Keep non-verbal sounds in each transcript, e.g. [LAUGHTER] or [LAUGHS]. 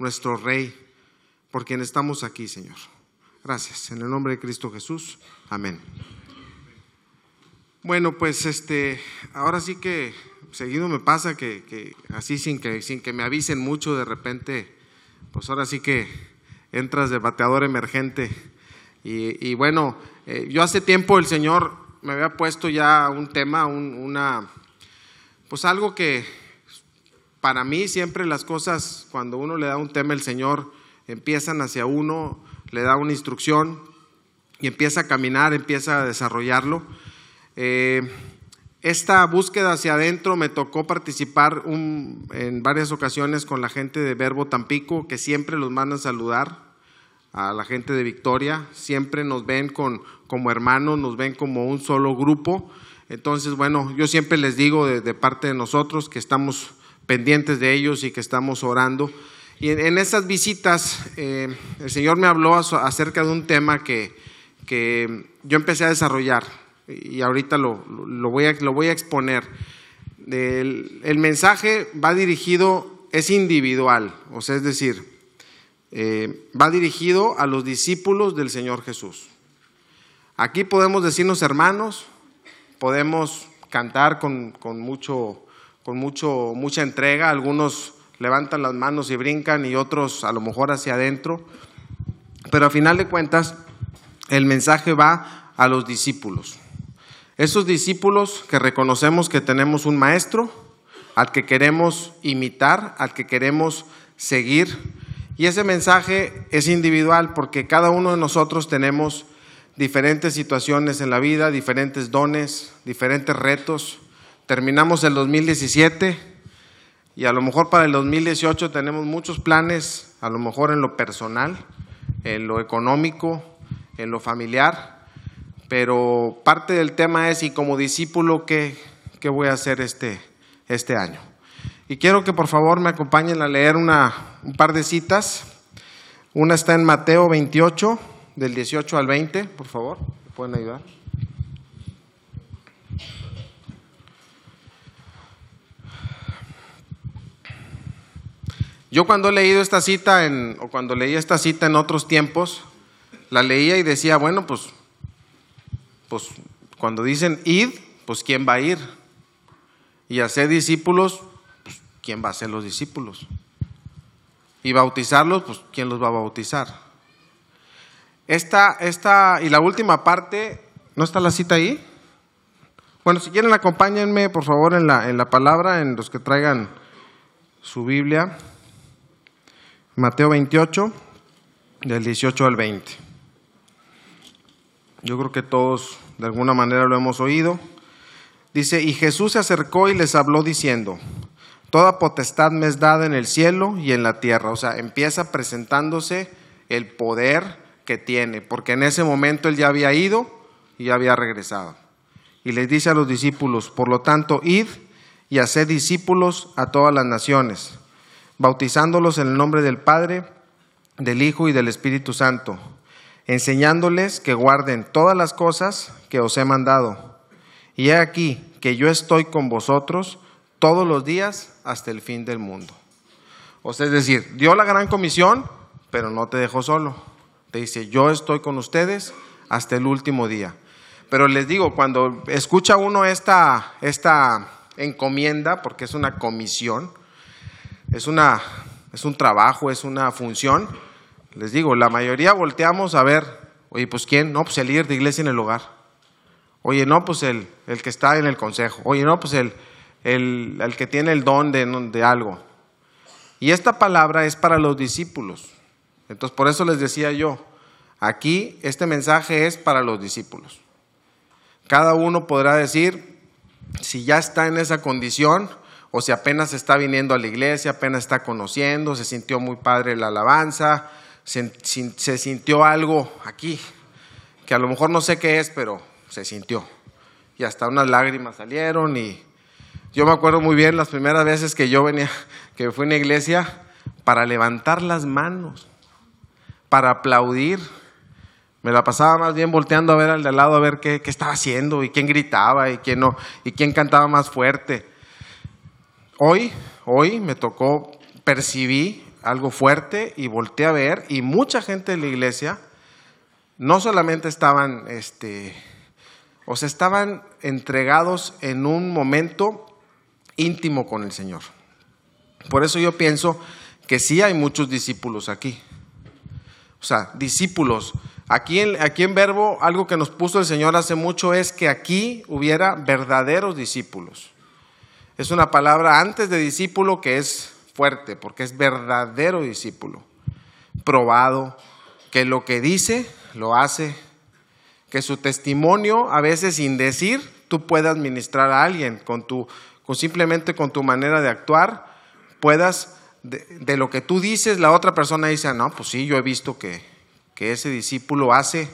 nuestro Rey, por quien estamos aquí, Señor. Gracias. En el nombre de Cristo Jesús. Amén. Bueno, pues este, ahora sí que seguido me pasa que, así sin que, sin que me avisen mucho, de repente, pues ahora sí que entras de bateador emergente. Y, bueno, eh, yo hace tiempo el Señor me había puesto ya un tema, una, pues algo que para mí siempre las cosas, cuando uno le da un tema, el Señor empiezan hacia uno, le da una instrucción y empieza a caminar, empieza a desarrollarlo. Eh, esta búsqueda hacia adentro me tocó participar en varias ocasiones con la gente de Verbo Tampico, que siempre los mandan saludar a la gente de Victoria, siempre nos ven con, como hermanos, nos ven como un solo grupo. Entonces, bueno, yo siempre les digo de, parte de nosotros que estamos pendientes de ellos y que estamos orando. Y en, esas visitas, eh, el Señor me habló acerca de un tema que, que yo empecé a desarrollar y ahorita lo, lo, voy, a, lo voy a exponer. El, mensaje va dirigido, es individual, o sea, es decir, eh, va dirigido a los discípulos del Señor Jesús. Aquí podemos decirnos hermanos, podemos cantar con, con, mucho, con mucho, mucha entrega, algunos levantan las manos y brincan y otros a lo mejor hacia adentro, pero a final de cuentas el mensaje va a los discípulos. Esos discípulos que reconocemos que tenemos un maestro al que queremos imitar, al que queremos seguir. Y ese mensaje es individual porque cada uno de nosotros tenemos diferentes situaciones en la vida, diferentes dones, diferentes retos. Terminamos el 2017 y a lo mejor para el 2018 tenemos muchos planes, a lo mejor en lo personal, en lo económico, en lo familiar pero parte del tema es, y como discípulo, ¿qué, qué voy a hacer este, este año? Y quiero que por favor me acompañen a leer una, un par de citas. Una está en Mateo 28, del 18 al 20, por favor, ¿me pueden ayudar? Yo cuando he leído esta cita, en, o cuando leí esta cita en otros tiempos, la leía y decía, bueno, pues pues cuando dicen id, pues ¿quién va a ir? Y hacer discípulos, pues ¿quién va a ser los discípulos? Y bautizarlos, pues ¿quién los va a bautizar? Esta, esta, y la última parte, ¿no está la cita ahí? Bueno, si quieren acompáñenme por favor en la, en la palabra, en los que traigan su Biblia. Mateo 28, del 18 al 20. Yo creo que todos de alguna manera lo hemos oído. Dice, y Jesús se acercó y les habló diciendo, Toda potestad me es dada en el cielo y en la tierra. O sea, empieza presentándose el poder que tiene, porque en ese momento él ya había ido y ya había regresado. Y les dice a los discípulos, por lo tanto, id y haced discípulos a todas las naciones, bautizándolos en el nombre del Padre, del Hijo y del Espíritu Santo enseñándoles que guarden todas las cosas que os he mandado. Y he aquí que yo estoy con vosotros todos los días hasta el fin del mundo. O sea, es decir, dio la gran comisión, pero no te dejó solo. Te dice, yo estoy con ustedes hasta el último día. Pero les digo, cuando escucha uno esta, esta encomienda, porque es una comisión, es, una, es un trabajo, es una función, les digo, la mayoría volteamos a ver, oye, pues quién, no, pues el líder de iglesia en el hogar. Oye, no, pues el, el que está en el consejo. Oye, no, pues el, el, el que tiene el don de, de algo. Y esta palabra es para los discípulos. Entonces, por eso les decía yo, aquí este mensaje es para los discípulos. Cada uno podrá decir si ya está en esa condición o si apenas está viniendo a la iglesia, apenas está conociendo, se sintió muy padre la alabanza, se, sintió algo aquí, que a lo mejor no sé qué es, pero se sintió. Y hasta unas lágrimas salieron y yo me acuerdo muy bien las primeras veces que yo venía, [LAUGHS] que fui a una iglesia para levantar las manos, para aplaudir. Me la pasaba más bien volteando a ver al de al lado a ver qué, qué estaba haciendo y quién gritaba y quién no, y quién cantaba más fuerte. Hoy, hoy me tocó, percibí algo fuerte y volteé a ver y mucha gente de la iglesia no solamente estaban, este, o sea, estaban entregados en un momento íntimo con el Señor. Por eso yo pienso que sí hay muchos discípulos aquí. O sea, discípulos. Aquí en, aquí en Verbo, algo que nos puso el Señor hace mucho es que aquí hubiera verdaderos discípulos. Es una palabra antes de discípulo que es fuerte, porque es verdadero discípulo. Probado, que lo que dice, lo hace. Que su testimonio, a veces sin decir, tú puedas ministrar a alguien con tu, con simplemente con tu manera de actuar, puedas de, lo que tú dices, la otra persona dice, ah, no, pues sí, yo he visto que, que ese discípulo hace.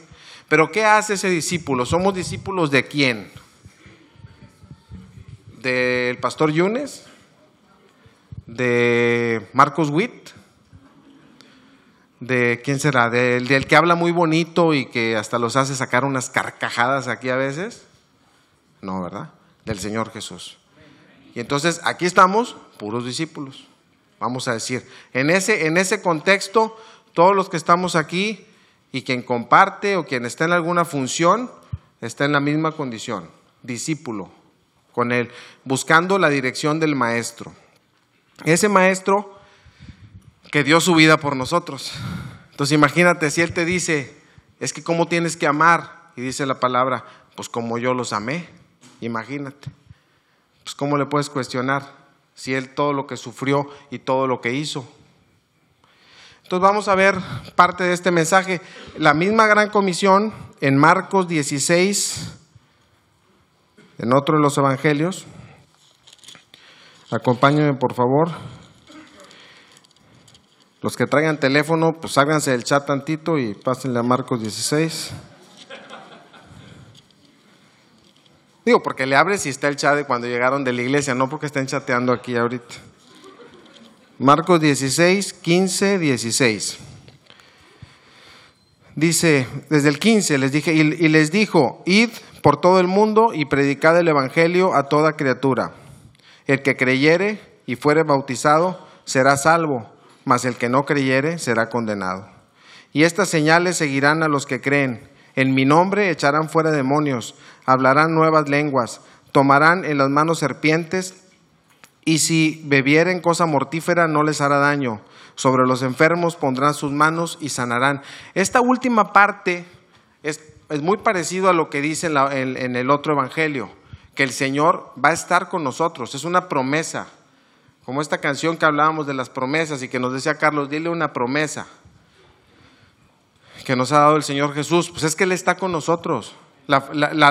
Pero ¿qué hace ese discípulo? ¿Somos discípulos de quién? ¿Del pastor Yunes? ¿De Marcos Witt? ¿De quién será? ¿Del, ¿Del que habla muy bonito y que hasta los hace sacar unas carcajadas aquí a veces? No, ¿verdad? Del Señor Jesús. Y entonces aquí estamos, puros discípulos vamos a decir. En ese, en ese contexto, todos los que estamos aquí y quien comparte o quien está en alguna función, está en la misma condición, discípulo, con él, buscando la dirección del maestro. Ese maestro que dio su vida por nosotros. Entonces imagínate si él te dice, es que cómo tienes que amar, y dice la palabra, pues como yo los amé, imagínate. Pues cómo le puedes cuestionar si Él todo lo que sufrió y todo lo que hizo. Entonces vamos a ver parte de este mensaje. La misma gran comisión en Marcos 16, en otro de los evangelios. Acompáñenme por favor. Los que traigan teléfono, pues sálganse del chat tantito y pásenle a Marcos 16. Digo, porque le abre si está el chat de cuando llegaron de la iglesia, no porque estén chateando aquí ahorita. Marcos 16, 15, 16. Dice, desde el 15 les dije, y, les dijo, id por todo el mundo y predicad el Evangelio a toda criatura. El que creyere y fuere bautizado será salvo, mas el que no creyere será condenado. Y estas señales seguirán a los que creen. En mi nombre echarán fuera demonios hablarán nuevas lenguas, tomarán en las manos serpientes, y si bebieren cosa mortífera no les hará daño. Sobre los enfermos pondrán sus manos y sanarán. Esta última parte es, muy parecido a lo que dice en el otro evangelio, que el Señor va a estar con nosotros, es una promesa. Como esta canción que hablábamos de las promesas y que nos decía Carlos, dile una promesa que nos ha dado el Señor Jesús, pues es que Él está con nosotros. La,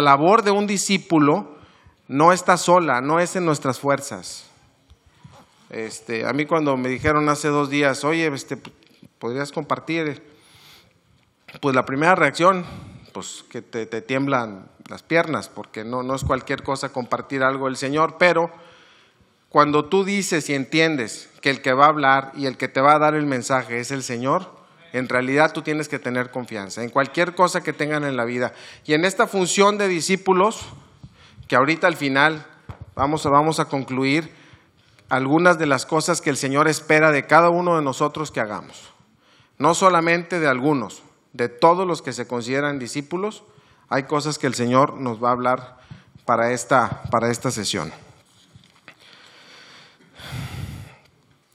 labor de un discípulo no está sola, no es en nuestras fuerzas. Este, a mí cuando me dijeron hace dos días, oye, este, ¿podrías compartir? Pues la primera reacción, pues que te, tiemblan las piernas, porque no, no es cualquier cosa compartir algo del Señor, pero cuando tú dices y entiendes que el que va a hablar y el que te va a dar el mensaje es el Señor, en realidad tú tienes que tener confianza en cualquier cosa que tengan en la vida. Y en esta función de discípulos, que ahorita al final vamos vamos a concluir algunas de las cosas que el Señor espera de cada uno de nosotros que hagamos. No solamente de algunos, de todos los que se consideran discípulos, hay cosas que el Señor nos va a hablar para esta, para esta sesión.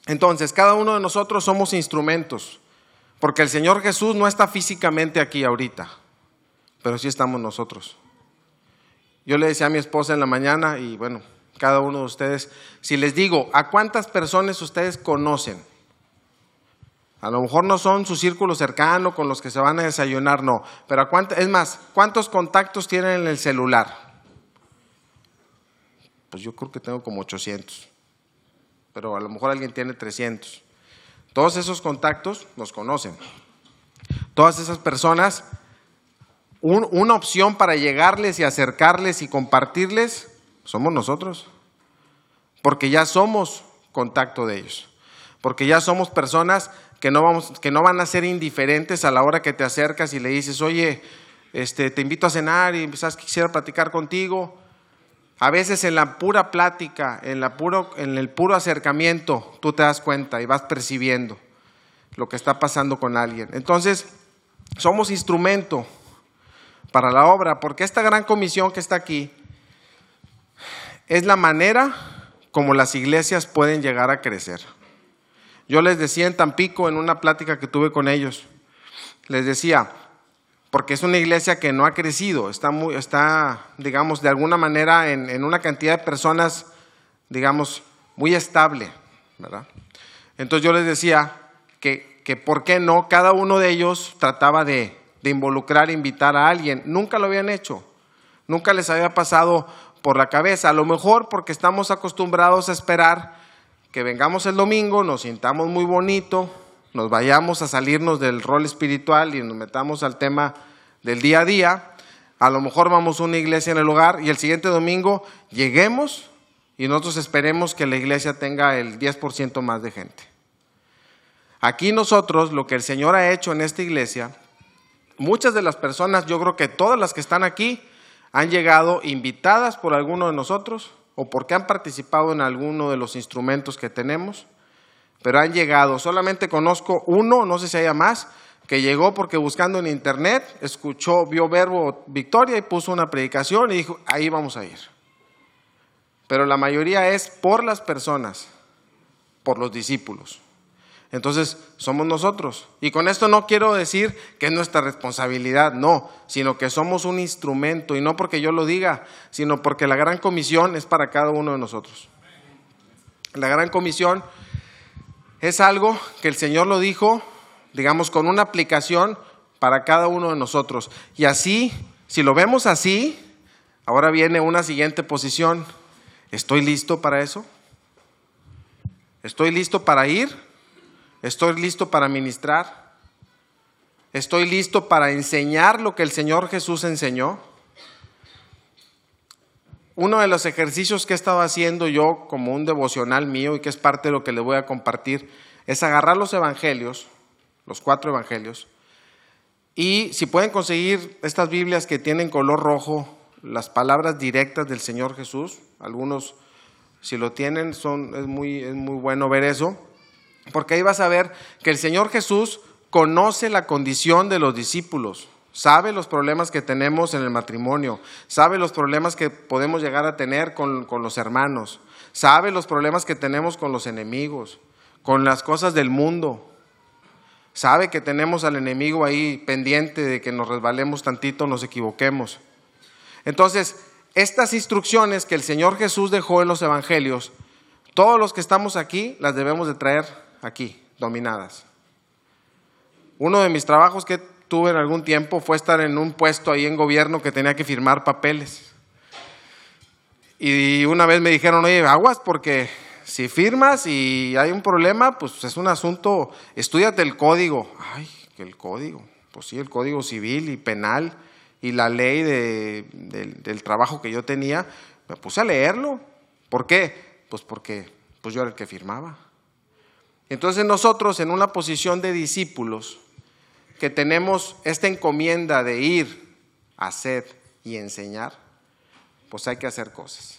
Entonces, cada uno de nosotros somos instrumentos porque el Señor Jesús no está físicamente aquí ahorita, pero sí estamos nosotros. Yo le decía a mi esposa en la mañana, y bueno, cada uno de ustedes, si les digo, ¿a cuántas personas ustedes conocen? A lo mejor no son su círculo cercano con los que se van a desayunar, no. Pero a es más, ¿cuántos contactos tienen en el celular? Pues yo creo que tengo como 800. Pero a lo mejor alguien tiene 300. Todos esos contactos nos conocen. Todas esas personas, una opción para llegarles y acercarles y compartirles, somos nosotros. Porque ya somos contacto de ellos. Porque ya somos personas que no, vamos, que no van a ser indiferentes a la hora que te acercas y le dices, oye, este, te invito a cenar y quizás quisiera platicar contigo. A veces en la pura plática, en, la puro, en el puro acercamiento, tú te das cuenta y vas percibiendo lo que está pasando con alguien. Entonces, somos instrumento para la obra, porque esta gran comisión que está aquí es la manera como las iglesias pueden llegar a crecer. Yo les decía en Tampico, en una plática que tuve con ellos, les decía, porque es una iglesia que no ha crecido, está, muy, está digamos, de alguna manera en, una cantidad de personas, digamos, muy estable, ¿verdad? Entonces yo les decía que, que por qué no, cada uno de ellos trataba de, de involucrar, invitar a alguien. Nunca lo habían hecho, nunca les había pasado por la cabeza, a lo mejor porque estamos acostumbrados a esperar que vengamos el domingo, nos sintamos muy bonito, nos vayamos a salirnos del rol espiritual y nos metamos al tema del día a día. A lo mejor vamos a una iglesia en el hogar y el siguiente domingo lleguemos y nosotros esperemos que la iglesia tenga el 10% más de gente. Aquí nosotros, lo que el Señor ha hecho en esta iglesia, muchas de las personas, yo creo que todas las que están aquí, han llegado invitadas por alguno de nosotros o porque han participado en alguno de los instrumentos que tenemos, pero han llegado. Solamente conozco uno, no sé si haya más, que llegó porque buscando en internet, escuchó, vio Verbo Victoria y puso una predicación y dijo, ahí vamos a ir. Pero la mayoría es por las personas, por los discípulos. Entonces, somos nosotros. Y con esto no quiero decir que es nuestra responsabilidad, no, sino que somos un instrumento, y no porque yo lo diga, sino porque la gran comisión es para cada uno de nosotros. La gran comisión es algo que el Señor lo dijo, digamos, con una aplicación para cada uno de nosotros. Y así, si lo vemos así, ahora viene una siguiente posición. ¿Estoy listo para eso? ¿Estoy listo para ir? ¿Estoy listo para ministrar? ¿Estoy listo para enseñar lo que el Señor Jesús enseñó? Uno de los ejercicios que he estado haciendo yo como un devocional mío y que es parte de lo que le voy a compartir es agarrar los evangelios, los cuatro evangelios, y si pueden conseguir estas Biblias que tienen color rojo, las palabras directas del Señor Jesús, algunos si lo tienen son, es, muy, es muy bueno ver eso porque ahí vas a ver que el Señor Jesús conoce la condición de los discípulos, sabe los problemas que tenemos en el matrimonio, sabe los problemas que podemos llegar a tener con, los hermanos, sabe los problemas que tenemos con los enemigos, con las cosas del mundo. Sabe que tenemos al enemigo ahí pendiente de que nos resbalemos tantito, nos equivoquemos. Entonces, estas instrucciones que el Señor Jesús dejó en los evangelios, todos los que estamos aquí las debemos de traer aquí, dominadas. Uno de mis trabajos que tuve en algún tiempo fue estar en un puesto ahí en gobierno que tenía que firmar papeles. Y una vez me dijeron, oye, aguas, porque si firmas y hay un problema, pues es un asunto, estudiate el código. Ay, que el código. Pues sí, el código civil y penal y la ley del trabajo que yo tenía. Me puse a leerlo. ¿Por qué? Pues porque pues yo era el que firmaba. Entonces nosotros en una posición de discípulos que tenemos esta encomienda de ir, hacer y enseñar, pues hay que hacer cosas.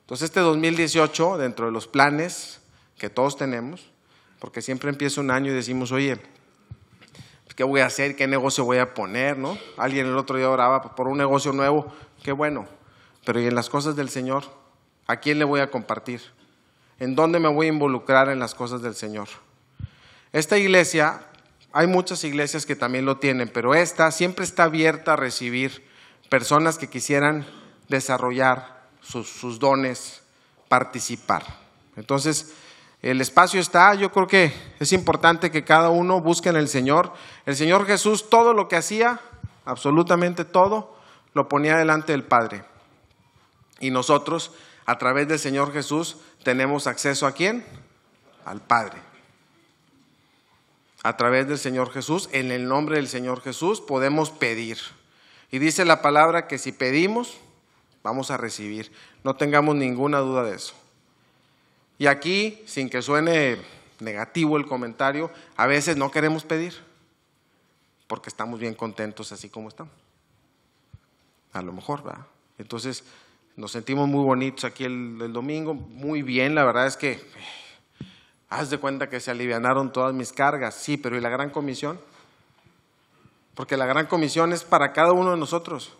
Entonces este 2018, dentro de los planes que todos tenemos, porque siempre empieza un año y decimos, oye, ¿qué voy a hacer? ¿Qué negocio voy a poner? ¿no? Alguien el otro día oraba por un negocio nuevo, qué bueno, pero ¿y en las cosas del Señor? ¿A quién le voy a compartir? ¿En dónde me voy a involucrar en las cosas del Señor? Esta iglesia, hay muchas iglesias que también lo tienen, pero esta siempre está abierta a recibir personas que quisieran desarrollar sus, dones, participar. Entonces, el espacio está, yo creo que es importante que cada uno busque en el Señor. El Señor Jesús todo lo que hacía, absolutamente todo, lo ponía delante del Padre. Y nosotros, a través del Señor Jesús, tenemos acceso a quién? Al Padre. A través del Señor Jesús, en el nombre del Señor Jesús, podemos pedir. Y dice la palabra que si pedimos, vamos a recibir. No tengamos ninguna duda de eso. Y aquí, sin que suene negativo el comentario, a veces no queremos pedir, porque estamos bien contentos así como estamos. A lo mejor, ¿verdad? Entonces, nos sentimos muy bonitos aquí el, domingo, muy bien, la verdad es que Haz de cuenta que se alivianaron todas mis cargas. Sí, pero ¿y la gran comisión? Porque la gran comisión es para cada uno de nosotros.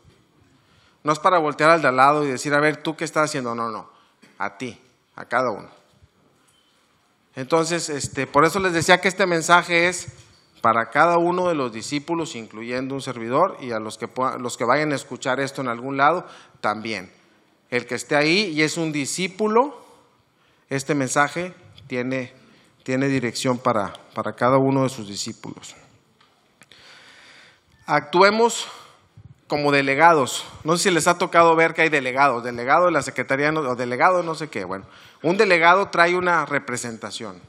No es para voltear al de al lado y decir, a ver, ¿tú qué estás haciendo? No, no, a ti, a cada uno. Entonces, este, por eso les decía que este mensaje es para cada uno de los discípulos, incluyendo un servidor, y a los que, los que vayan a escuchar esto en algún lado, también. El que esté ahí y es un discípulo, este mensaje tiene, tiene dirección para, para cada uno de sus discípulos. Actuemos como delegados. No sé si les ha tocado ver que hay delegados, delegado de la Secretaría o delegado no sé qué. Bueno, un delegado trae una representación.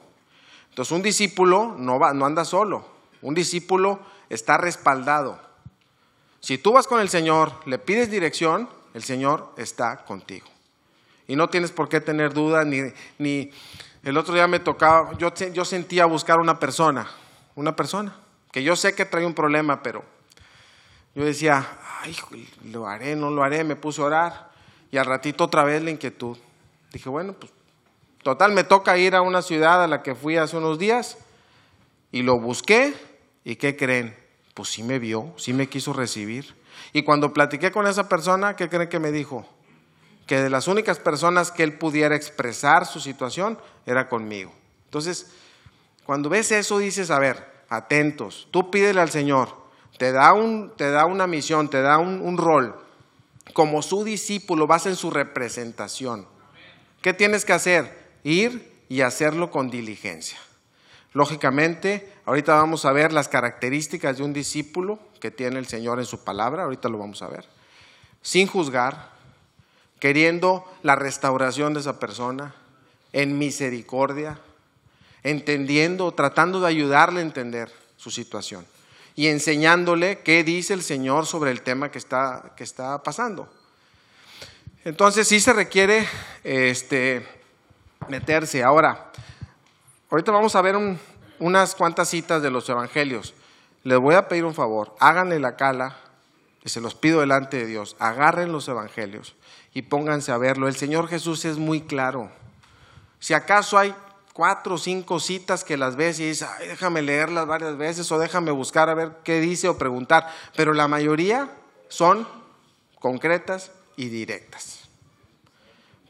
Entonces un discípulo no, va, no anda solo, un discípulo está respaldado. Si tú vas con el Señor, le pides dirección, el Señor está contigo. Y no tienes por qué tener duda, ni, ni el otro día me tocaba, yo, yo sentía buscar una persona, una persona, que yo sé que trae un problema, pero yo decía, ay, lo haré, no lo haré, me puse a orar. Y al ratito otra vez la inquietud. Dije, bueno, pues total, me toca ir a una ciudad a la que fui hace unos días y lo busqué. ¿Y qué creen? Pues sí me vio, sí me quiso recibir. Y cuando platiqué con esa persona, ¿qué creen que me dijo? Que de las únicas personas que él pudiera expresar su situación era conmigo. Entonces, cuando ves eso, dices, a ver, atentos, tú pídele al Señor, te da, un, te da una misión, te da un, un rol. Como su discípulo vas en su representación. ¿Qué tienes que hacer? Ir y hacerlo con diligencia. Lógicamente, ahorita vamos a ver las características de un discípulo que tiene el Señor en su palabra, ahorita lo vamos a ver, sin juzgar, queriendo la restauración de esa persona, en misericordia, entendiendo, tratando de ayudarle a entender su situación y enseñándole qué dice el Señor sobre el tema que está, que está pasando. Entonces sí se requiere este, meterse. Ahora, ahorita vamos a ver unas cuantas citas de los evangelios. Les voy a pedir un favor, háganle la cala, y se los pido delante de Dios, agarren los evangelios y pónganse a verlo. El Señor Jesús es muy claro. Si acaso hay cuatro o cinco citas que las ves y dices, Ay, déjame leerlas varias veces o déjame buscar a ver qué dice o preguntar, pero la mayoría son concretas y directas.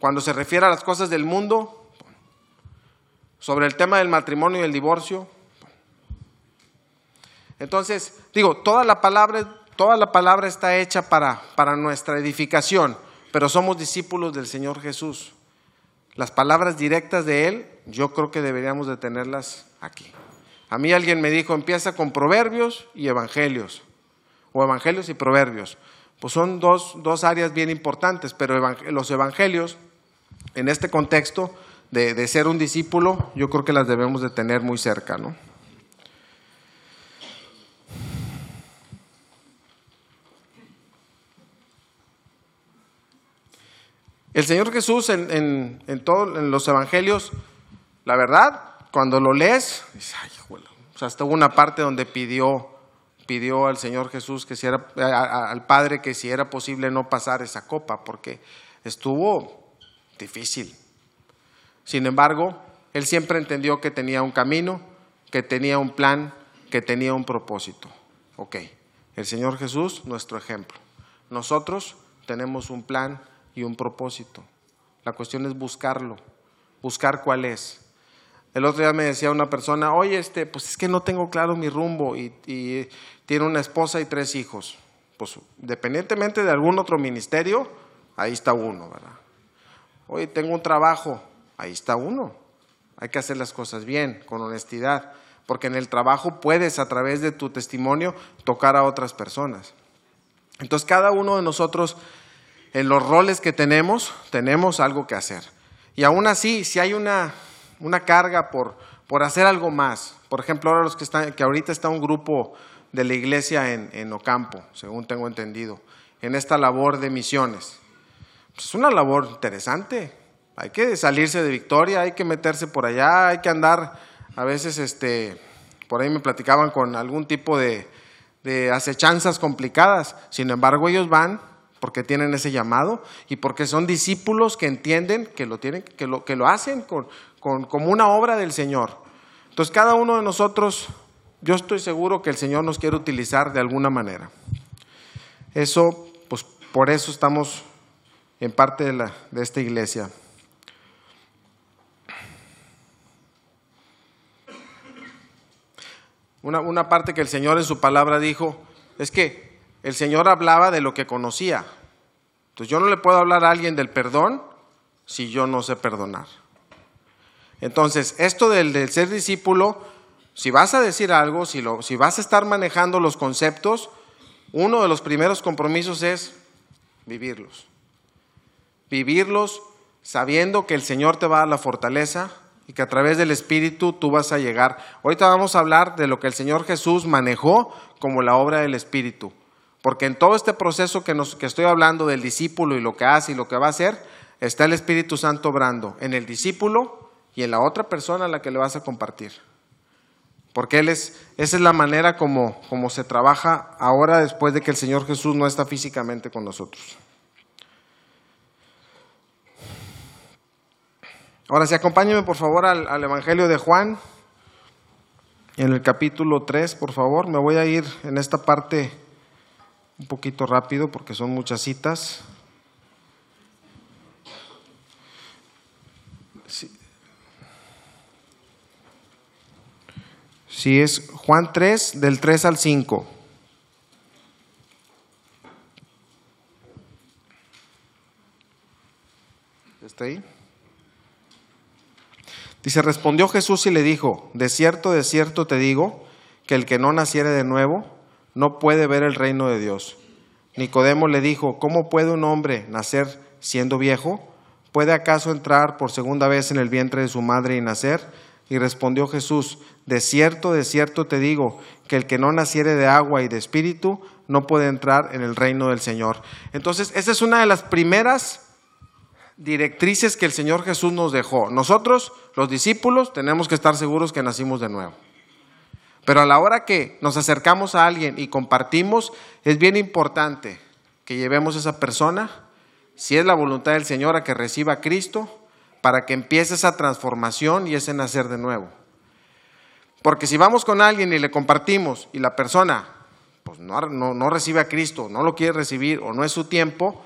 Cuando se refiere a las cosas del mundo, sobre el tema del matrimonio y el divorcio, entonces, digo, toda la palabra, toda la palabra está hecha para, para nuestra edificación, pero somos discípulos del Señor Jesús. Las palabras directas de Él, yo creo que deberíamos de tenerlas aquí. A mí alguien me dijo, empieza con proverbios y evangelios, o evangelios y proverbios. Pues son dos, dos áreas bien importantes, pero los evangelios, en este contexto de, de ser un discípulo, yo creo que las debemos de tener muy cerca, ¿no? El Señor Jesús en, en, todos los evangelios, la verdad, cuando lo lees, dices, ay, o sea, hasta hubo una parte donde pidió, pidió al Señor Jesús que si era, al Padre que si era posible no pasar esa copa, porque estuvo difícil. Sin embargo, él siempre entendió que tenía un camino, que tenía un plan, que tenía un propósito. Ok, el Señor Jesús, nuestro ejemplo. Nosotros tenemos un plan, y un propósito. La cuestión es buscarlo, buscar cuál es. El otro día me decía una persona, oye, este, pues es que no tengo claro mi rumbo y, tiene una esposa y tres hijos. Pues dependientemente de algún otro ministerio, ahí está uno, ¿verdad? Oye, tengo un trabajo, ahí está uno. Hay que hacer las cosas bien, con honestidad, porque en el trabajo puedes a través de tu testimonio tocar a otras personas. Entonces cada uno de nosotros en los roles que tenemos, tenemos algo que hacer. Y aún así, si hay una, una carga por, por, hacer algo más, por ejemplo, ahora los que están, que ahorita está un grupo de la iglesia en, Ocampo, según tengo entendido, en esta labor de misiones. Pues es una labor interesante. Hay que salirse de victoria, hay que meterse por allá, hay que andar, a veces, este, por ahí me platicaban con algún tipo de, de acechanzas complicadas. Sin embargo, ellos van porque tienen ese llamado y porque son discípulos que entienden que lo, tienen, que lo, que lo hacen con, con, como una obra del Señor. Entonces cada uno de nosotros, yo estoy seguro que el Señor nos quiere utilizar de alguna manera. Eso, pues por eso estamos en parte de, la, de esta iglesia. Una, una parte que el Señor en su palabra dijo es que el Señor hablaba de lo que conocía. Entonces yo no le puedo hablar a alguien del perdón si yo no sé perdonar. Entonces, esto del, del ser discípulo, si vas a decir algo, si, lo, si vas a estar manejando los conceptos, uno de los primeros compromisos es vivirlos. Vivirlos sabiendo que el Señor te va a dar la fortaleza y que a través del Espíritu tú vas a llegar. Ahorita vamos a hablar de lo que el Señor Jesús manejó como la obra del Espíritu. Porque en todo este proceso que, nos, que estoy hablando del discípulo y lo que hace y lo que va a hacer, está el Espíritu Santo obrando en el discípulo y en la otra persona a la que le vas a compartir. Porque él es, esa es la manera como, como se trabaja ahora después de que el Señor Jesús no está físicamente con nosotros. Ahora sí, acompáñenme por favor al, Evangelio de Juan, en el capítulo 3, por favor. Me voy a ir en esta parte un poquito rápido porque son muchas citas. Si es Juan 3, del 3 al 5. ¿Está ahí? Dice, respondió Jesús y le dijo, de cierto, de cierto te digo, que el que no naciere de nuevo no puede ver el reino de Dios. Nicodemo le dijo, ¿cómo puede un hombre nacer siendo viejo? ¿Puede acaso entrar por segunda vez en el vientre de su madre y nacer? Y respondió Jesús, de cierto, de cierto te digo, que el que no naciere de agua y de espíritu no puede entrar en el reino del Señor. Entonces, esa es una de las primeras directrices que el Señor Jesús nos dejó. Nosotros, los discípulos, tenemos que estar seguros que nacimos de nuevo. Pero a la hora que nos acercamos a alguien y compartimos, es bien importante que llevemos a esa persona, si es la voluntad del Señor, a que reciba a Cristo para que empiece esa transformación y ese nacer de nuevo. Porque si vamos con alguien y le compartimos y la persona pues no, no, no, recibe a Cristo, no lo quiere recibir o no es su tiempo,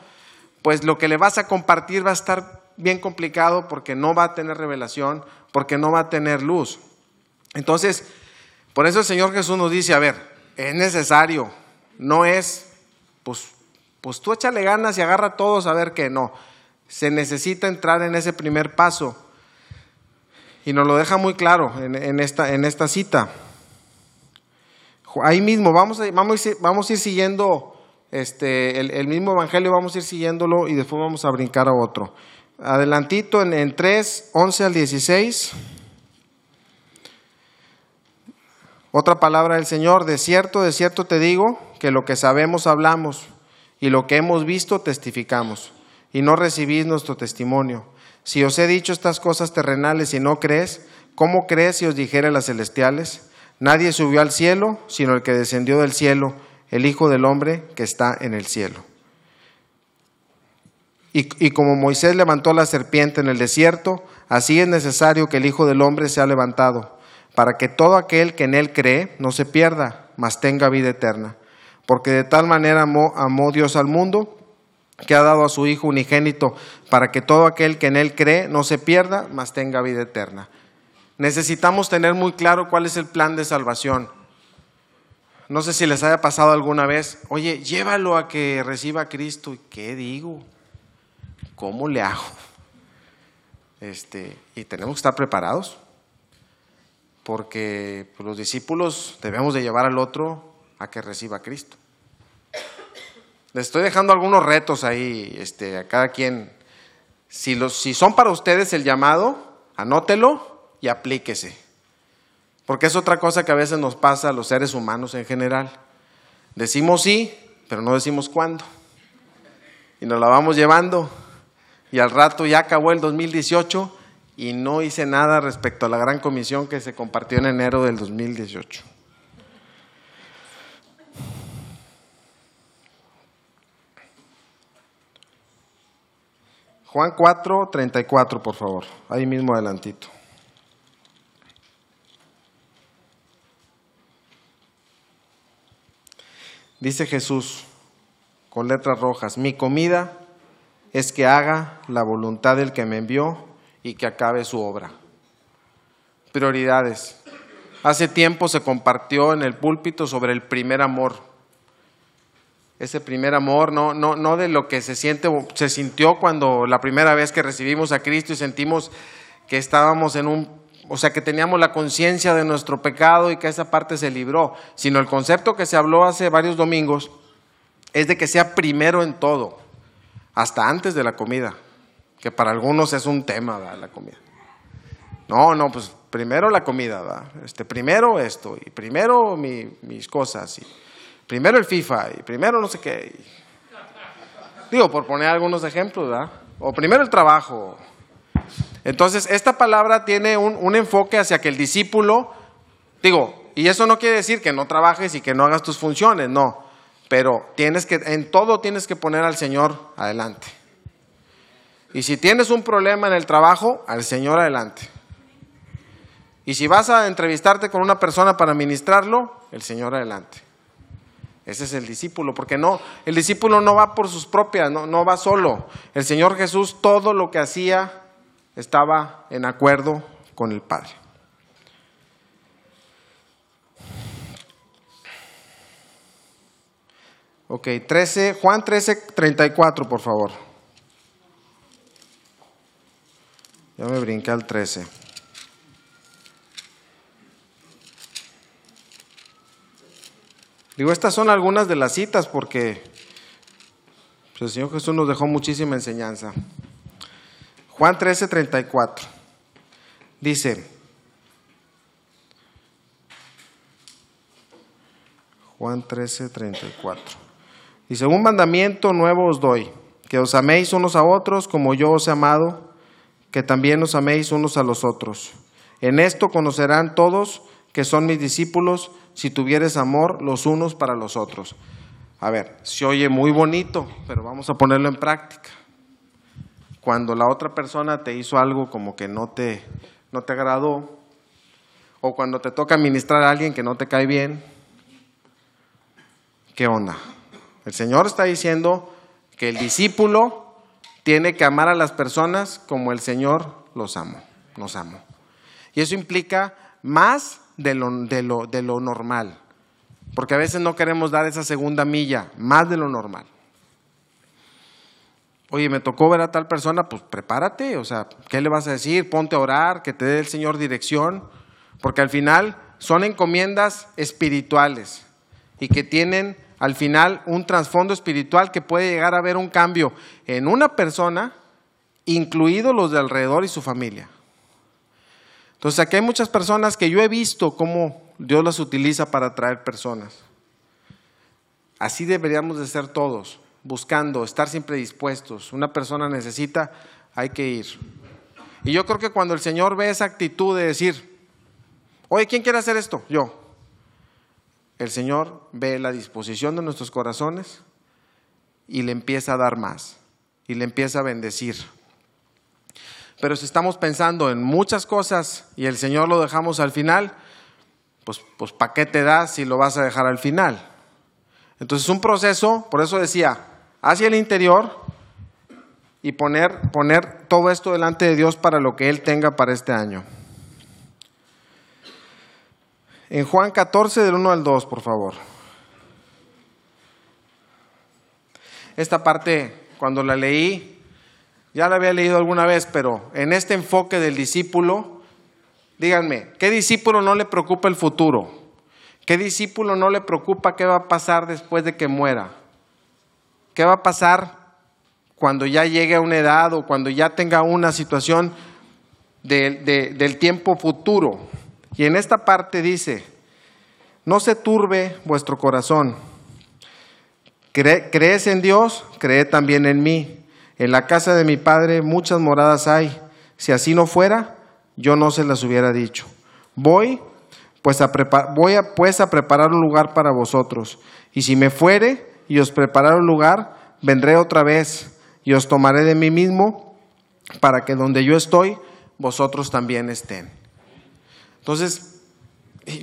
pues lo que le vas a compartir va a estar bien complicado porque no va a tener revelación, porque no va a tener luz. Entonces, por eso el Señor Jesús nos dice, a ver, es necesario, no es, pues, pues tú échale ganas y agarra a todos a ver que no se necesita entrar en ese primer paso. Y nos lo deja muy claro en, esta, en esta, cita. Ahí mismo, vamos vamos a ir siguiendo este, el, mismo evangelio, vamos a ir siguiéndolo y después vamos a brincar a otro. Adelantito en, en 3, 11 al 16. Otra palabra del Señor, de cierto, de cierto te digo, que lo que sabemos hablamos y lo que hemos visto testificamos y no recibís nuestro testimonio. Si os he dicho estas cosas terrenales y no crees, ¿cómo crees si os dijere las celestiales? Nadie subió al cielo, sino el que descendió del cielo, el Hijo del Hombre que está en el cielo. Y, y, como Moisés levantó la serpiente en el desierto, así es necesario que el Hijo del Hombre sea levantado, para que todo aquel que en él cree no se pierda, mas tenga vida eterna. Porque de tal manera amó, amó Dios al mundo, que ha dado a su Hijo unigénito, para que todo aquel que en Él cree no se pierda, mas tenga vida eterna. Necesitamos tener muy claro cuál es el plan de salvación. No sé si les haya pasado alguna vez, oye, llévalo a que reciba a Cristo. ¿Y qué digo? ¿Cómo le hago? Este, y tenemos que estar preparados, porque pues, los discípulos debemos de llevar al otro a que reciba a Cristo. Les estoy dejando algunos retos ahí este, a cada quien. Si, los, si son para ustedes el llamado, anótelo y aplíquese. Porque es otra cosa que a veces nos pasa a los seres humanos en general. Decimos sí, pero no decimos cuándo. Y nos la vamos llevando. Y al rato ya acabó el 2018 y no hice nada respecto a la gran comisión que se compartió en enero del 2018. Juan 4, 34, por favor. Ahí mismo adelantito. Dice Jesús con letras rojas, mi comida es que haga la voluntad del que me envió y que acabe su obra. Prioridades. Hace tiempo se compartió en el púlpito sobre el primer amor. Ese primer amor, no, no, no de lo que se siente, se sintió cuando la primera vez que recibimos a Cristo y sentimos que estábamos en un, o sea, que teníamos la conciencia de nuestro pecado y que esa parte se libró, sino el concepto que se habló hace varios domingos es de que sea primero en todo hasta antes de la comida, que para algunos es un tema, la comida. No, no, pues primero la comida, Este, primero esto, y primero mis cosas, y primero el FIFA, y primero no sé qué. digo, por poner algunos ejemplos, ¿verdad? O primero el trabajo. Entonces, esta palabra tiene un, un enfoque hacia que el discípulo, digo, y eso no quiere decir que no trabajes y que no hagas tus funciones, no. Pero tienes que, en todo tienes que poner al Señor adelante. Y si tienes un problema en el trabajo, al Señor adelante. Y si vas a entrevistarte con una persona para ministrarlo, el Señor adelante. Ese es el discípulo, porque no, el discípulo no va por sus propias, no, no va solo. El Señor Jesús todo lo que hacía estaba en acuerdo con el Padre. Ok, 13, Juan 13, 34, por favor. Ya me brinqué al 13. Digo, estas son algunas de las citas porque pues, el Señor Jesús nos dejó muchísima enseñanza. Juan 13, 34. Dice, Juan 13, 34. Y según mandamiento nuevo os doy, que os améis unos a otros como yo os he amado, que también os améis unos a los otros. En esto conocerán todos que son mis discípulos si tuvieres amor los unos para los otros. A ver, se oye muy bonito, pero vamos a ponerlo en práctica. Cuando la otra persona te hizo algo como que no te, no te agradó, o cuando te toca ministrar a alguien que no te cae bien, ¿qué onda? El Señor está diciendo que el discípulo tiene que amar a las personas como el Señor los amó, nos amó. Y eso implica más de lo, de lo, de lo normal, porque a veces no queremos dar esa segunda milla, más de lo normal. Oye, me tocó ver a tal persona, pues prepárate, o sea, ¿qué le vas a decir? Ponte a orar, que te dé el Señor dirección, porque al final son encomiendas espirituales y que tienen al final un trasfondo espiritual que puede llegar a ver un cambio en una persona, incluidos los de alrededor y su familia. Entonces aquí hay muchas personas que yo he visto cómo Dios las utiliza para atraer personas. Así deberíamos de ser todos, buscando, estar siempre dispuestos. Una persona necesita, hay que ir. Y yo creo que cuando el Señor ve esa actitud de decir, oye, ¿quién quiere hacer esto? Yo el Señor ve la disposición de nuestros corazones y le empieza a dar más y le empieza a bendecir. Pero si estamos pensando en muchas cosas y el Señor lo dejamos al final, pues, pues ¿para qué te das si lo vas a dejar al final? Entonces un proceso, por eso decía, hacia el interior y poner, poner todo esto delante de Dios para lo que Él tenga para este año. En Juan 14, del 1 al 2, por favor. Esta parte, cuando la leí, ya la había leído alguna vez, pero en este enfoque del discípulo, díganme, ¿qué discípulo no le preocupa el futuro? ¿Qué discípulo no le preocupa qué va a pasar después de que muera? ¿Qué va a pasar cuando ya llegue a una edad o cuando ya tenga una situación del tiempo futuro? Y en esta parte dice, no se turbe vuestro corazón. ¿Crees en Dios? Cree también en mí. En la casa de mi Padre muchas moradas hay. Si así no fuera, yo no se las hubiera dicho. Voy pues a, voy pues a preparar un lugar para vosotros. Y si me fuere y os preparar un lugar, vendré otra vez y os tomaré de mí mismo para que donde yo estoy, vosotros también estén. Entonces,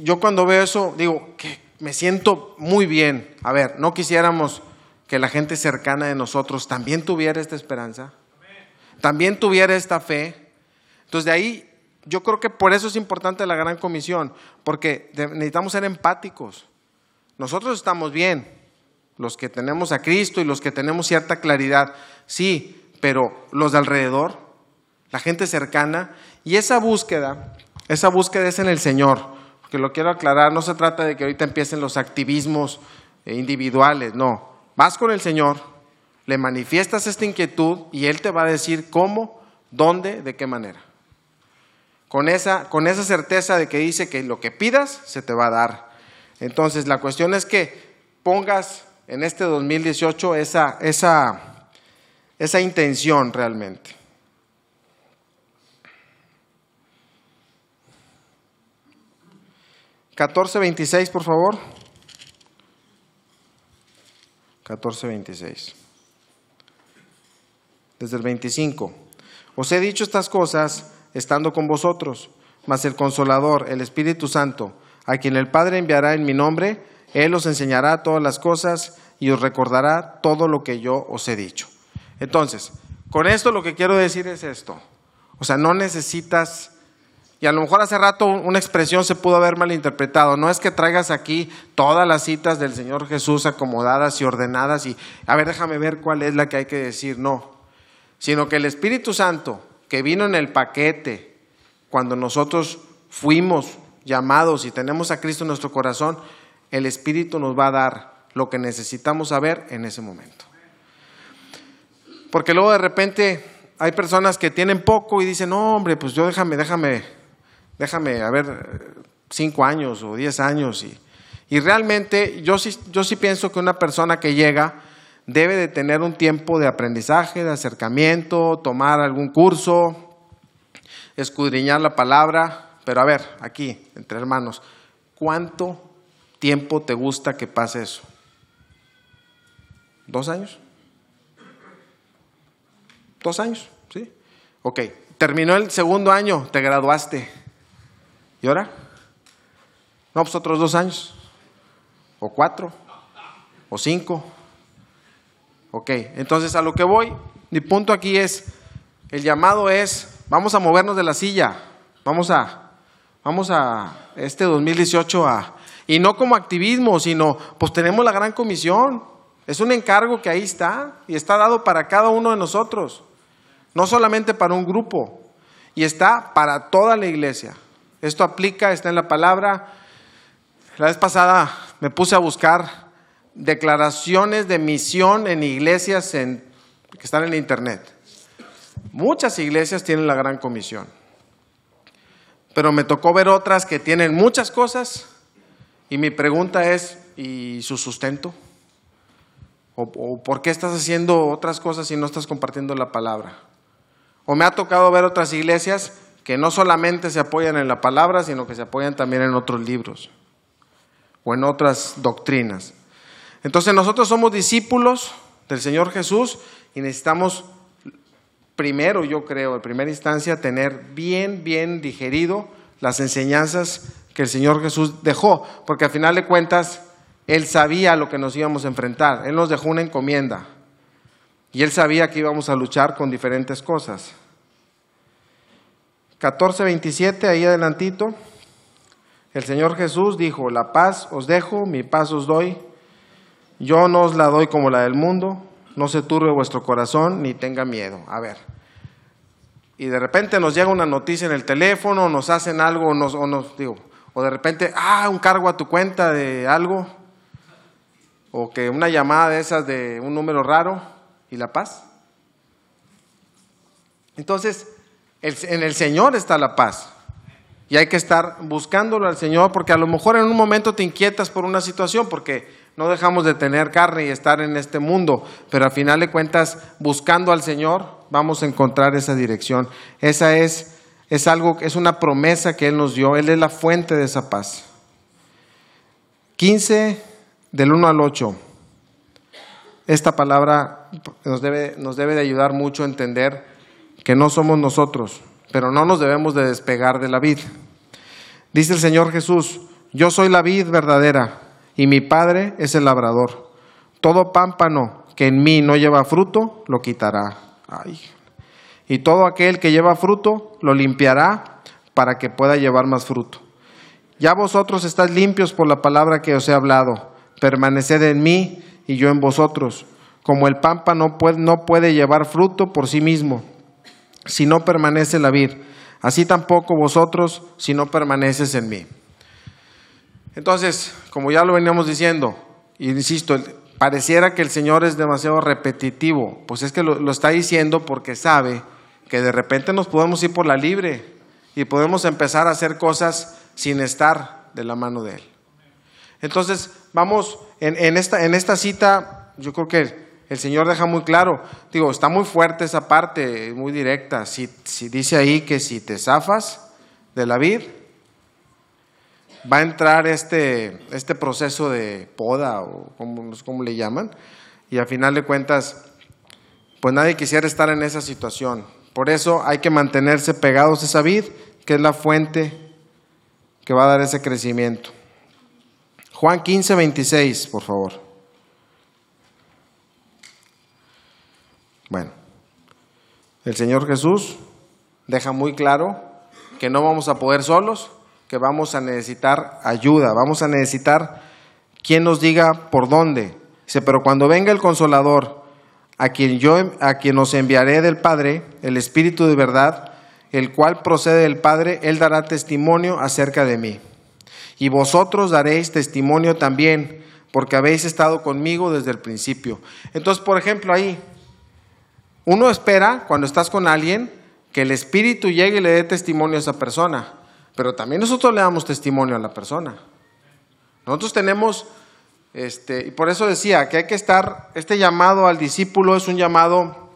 yo cuando veo eso, digo, que me siento muy bien. A ver, ¿no quisiéramos que la gente cercana de nosotros también tuviera esta esperanza? También tuviera esta fe. Entonces, de ahí, yo creo que por eso es importante la gran comisión, porque necesitamos ser empáticos. Nosotros estamos bien, los que tenemos a Cristo y los que tenemos cierta claridad, sí, pero los de alrededor, la gente cercana, y esa búsqueda, esa búsqueda es en el Señor, porque lo quiero aclarar, no se trata de que ahorita empiecen los activismos eh, individuales, no, vas con el Señor, le manifiestas esta inquietud y Él te va a decir cómo, dónde, de qué manera. Con esa, con esa certeza de que dice que lo que pidas se te va a dar. Entonces, la cuestión es que pongas en este 2018 esa, esa esa intención realmente. Catorce veintiséis, por favor. Catorce veintiséis. Desde el 25. Os he dicho estas cosas estando con vosotros, mas el consolador, el Espíritu Santo, a quien el Padre enviará en mi nombre, Él os enseñará todas las cosas y os recordará todo lo que yo os he dicho. Entonces, con esto lo que quiero decir es esto. O sea, no necesitas, y a lo mejor hace rato una expresión se pudo haber malinterpretado, no es que traigas aquí todas las citas del Señor Jesús acomodadas y ordenadas y, a ver, déjame ver cuál es la que hay que decir, no, sino que el Espíritu Santo que vino en el paquete cuando nosotros fuimos llamados y tenemos a Cristo en nuestro corazón, el Espíritu nos va a dar lo que necesitamos saber en ese momento. Porque luego de repente hay personas que tienen poco y dicen, no, hombre, pues yo déjame, déjame, déjame, a ver, cinco años o diez años. Y, y realmente yo sí, yo sí pienso que una persona que llega debe de tener un tiempo de aprendizaje, de acercamiento, tomar algún curso, escudriñar la palabra. Pero a ver, aquí, entre hermanos, ¿cuánto tiempo te gusta que pase eso? ¿Dos años? Dos años, ¿sí? Ok, terminó el segundo año, te graduaste. ¿Y ahora? No, pues otros dos años. O cuatro. O cinco. Ok, entonces a lo que voy, mi punto aquí es, el llamado es, vamos a movernos de la silla, vamos a, vamos a este 2018 a, y no como activismo, sino, pues tenemos la gran comisión, es un encargo que ahí está y está dado para cada uno de nosotros no solamente para un grupo, y está para toda la iglesia. Esto aplica, está en la palabra. La vez pasada me puse a buscar declaraciones de misión en iglesias que están en internet. Muchas iglesias tienen la gran comisión, pero me tocó ver otras que tienen muchas cosas y mi pregunta es, ¿y su sustento? ¿O, por qué estás haciendo otras cosas y no estás compartiendo la palabra? O me ha tocado ver otras iglesias que no solamente se apoyan en la palabra, sino que se apoyan también en otros libros o en otras doctrinas. Entonces nosotros somos discípulos del Señor Jesús y necesitamos primero, yo creo, en primera instancia, tener bien, bien digerido las enseñanzas que el Señor Jesús dejó, porque al final de cuentas, Él sabía lo que nos íbamos a enfrentar, Él nos dejó una encomienda. Y él sabía que íbamos a luchar con diferentes cosas. 14:27, ahí adelantito, el Señor Jesús dijo, la paz os dejo, mi paz os doy, yo no os la doy como la del mundo, no se turbe vuestro corazón ni tenga miedo. A ver, y de repente nos llega una noticia en el teléfono, nos hacen algo, o nos, o nos digo, o de repente, ah, un cargo a tu cuenta de algo, o que una llamada de esas de un número raro, y la paz. Entonces, en el Señor está la paz. Y hay que estar buscándolo al Señor porque a lo mejor en un momento te inquietas por una situación porque no dejamos de tener carne y estar en este mundo, pero al final de cuentas, buscando al Señor, vamos a encontrar esa dirección. Esa es, es algo, es una promesa que Él nos dio. Él es la fuente de esa paz. 15 del 1 al 8 esta palabra nos debe, nos debe de ayudar mucho a entender que no somos nosotros, pero no nos debemos de despegar de la vid. Dice el Señor Jesús, yo soy la vid verdadera y mi Padre es el labrador. Todo pámpano que en mí no lleva fruto, lo quitará. Y todo aquel que lleva fruto, lo limpiará para que pueda llevar más fruto. Ya vosotros estáis limpios por la palabra que os he hablado. Permaneced en mí y yo en vosotros. Como el pámpano no puede llevar fruto por sí mismo, si no permanece la vid, así tampoco vosotros si no permaneces en mí. Entonces, como ya lo veníamos diciendo, insisto, pareciera que el Señor es demasiado repetitivo, pues es que lo está diciendo porque sabe que de repente nos podemos ir por la libre y podemos empezar a hacer cosas sin estar de la mano de Él. Entonces, vamos, en, esta, en esta cita, yo creo que el Señor deja muy claro, digo, está muy fuerte esa parte, muy directa. Si, si dice ahí que si te zafas de la vid, va a entrar este, este proceso de poda, o como, cómo le llaman, y a final de cuentas, pues nadie quisiera estar en esa situación. Por eso hay que mantenerse pegados a esa vid, que es la fuente que va a dar ese crecimiento. Juan 15, 26, por favor. Bueno, el Señor Jesús deja muy claro que no vamos a poder solos, que vamos a necesitar ayuda, vamos a necesitar quien nos diga por dónde. Dice, pero cuando venga el consolador, a quien yo a quien os enviaré del Padre, el Espíritu de verdad, el cual procede del Padre, él dará testimonio acerca de mí. Y vosotros daréis testimonio también, porque habéis estado conmigo desde el principio. Entonces, por ejemplo, ahí, uno espera, cuando estás con alguien, que el Espíritu llegue y le dé testimonio a esa persona, pero también nosotros le damos testimonio a la persona. Nosotros tenemos, este, y por eso decía que hay que estar, este llamado al discípulo es un llamado,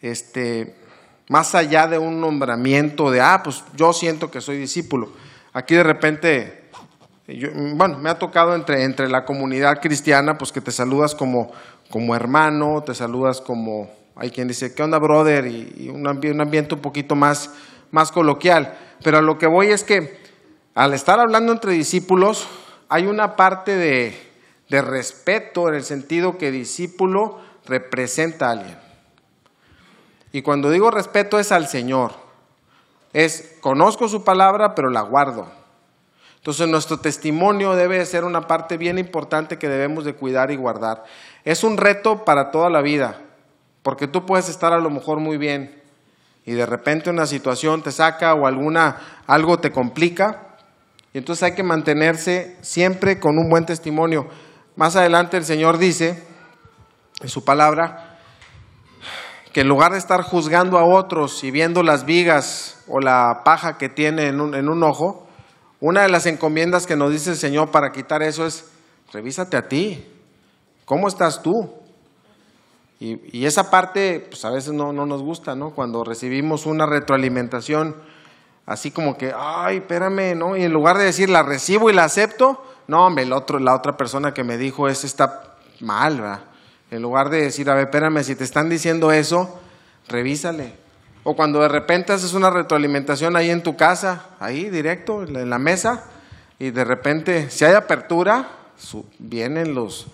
este, más allá de un nombramiento de, ah, pues yo siento que soy discípulo. Aquí de repente, bueno, me ha tocado entre, entre la comunidad cristiana, pues que te saludas como, como hermano, te saludas como, hay quien dice, ¿qué onda, brother? Y, un, ambiente un poquito más, más coloquial. Pero a lo que voy es que al estar hablando entre discípulos, hay una parte de, respeto en el sentido que discípulo representa a alguien. Y cuando digo respeto es al Señor. Es, conozco su palabra, pero la guardo. Entonces nuestro testimonio debe ser una parte bien importante que debemos de cuidar y guardar. Es un reto para toda la vida, porque tú puedes estar a lo mejor muy bien y de repente una situación te saca o alguna algo te complica y entonces hay que mantenerse siempre con un buen testimonio. Más adelante el Señor dice en su palabra que en lugar de estar juzgando a otros y viendo las vigas o la paja que tiene en un, ojo, una de las encomiendas que nos dice el Señor para quitar eso es, revísate a ti, ¿cómo estás tú? Y, esa parte, pues a veces no, no, nos gusta, ¿no? Cuando recibimos una retroalimentación, así como que, ay, espérame, ¿no? Y en lugar de decir, la recibo y la acepto, no, hombre, el otro, la otra persona que me dijo, es está mal, ¿verdad? En lugar de decir, a ver, espérame, si te están diciendo eso, revísale. O cuando de repente haces una retroalimentación ahí en tu casa, ahí directo, en la mesa, y de repente, si hay apertura, vienen los,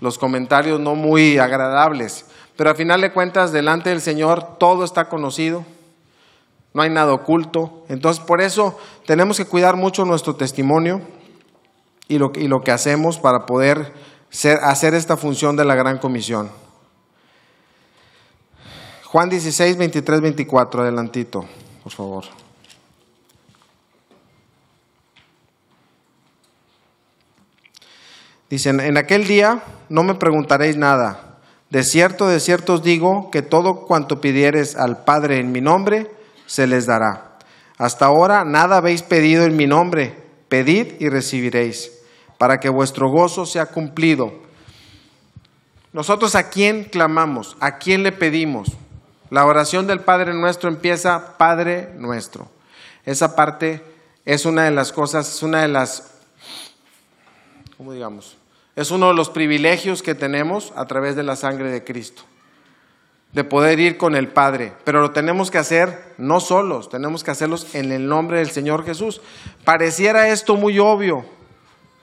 los comentarios no muy agradables. Pero al final de cuentas, delante del Señor, todo está conocido, no hay nada oculto. Entonces, por eso tenemos que cuidar mucho nuestro testimonio y lo, que hacemos para poder hacer esta función de la gran comisión. Juan 16, 23, 24, adelantito, por favor. Dicen, en aquel día no me preguntaréis nada. De cierto, de cierto os digo que todo cuanto pidieres al Padre en mi nombre, se les dará. Hasta ahora nada habéis pedido en mi nombre. Pedid y recibiréis para que vuestro gozo sea cumplido. Nosotros a quién clamamos, a quién le pedimos. La oración del Padre nuestro empieza Padre nuestro. Esa parte es una de las cosas, es una de las, ¿cómo digamos? Es uno de los privilegios que tenemos a través de la sangre de Cristo. De poder ir con el Padre, pero lo tenemos que hacer no solos, tenemos que hacerlos en el nombre del Señor Jesús. Pareciera esto muy obvio,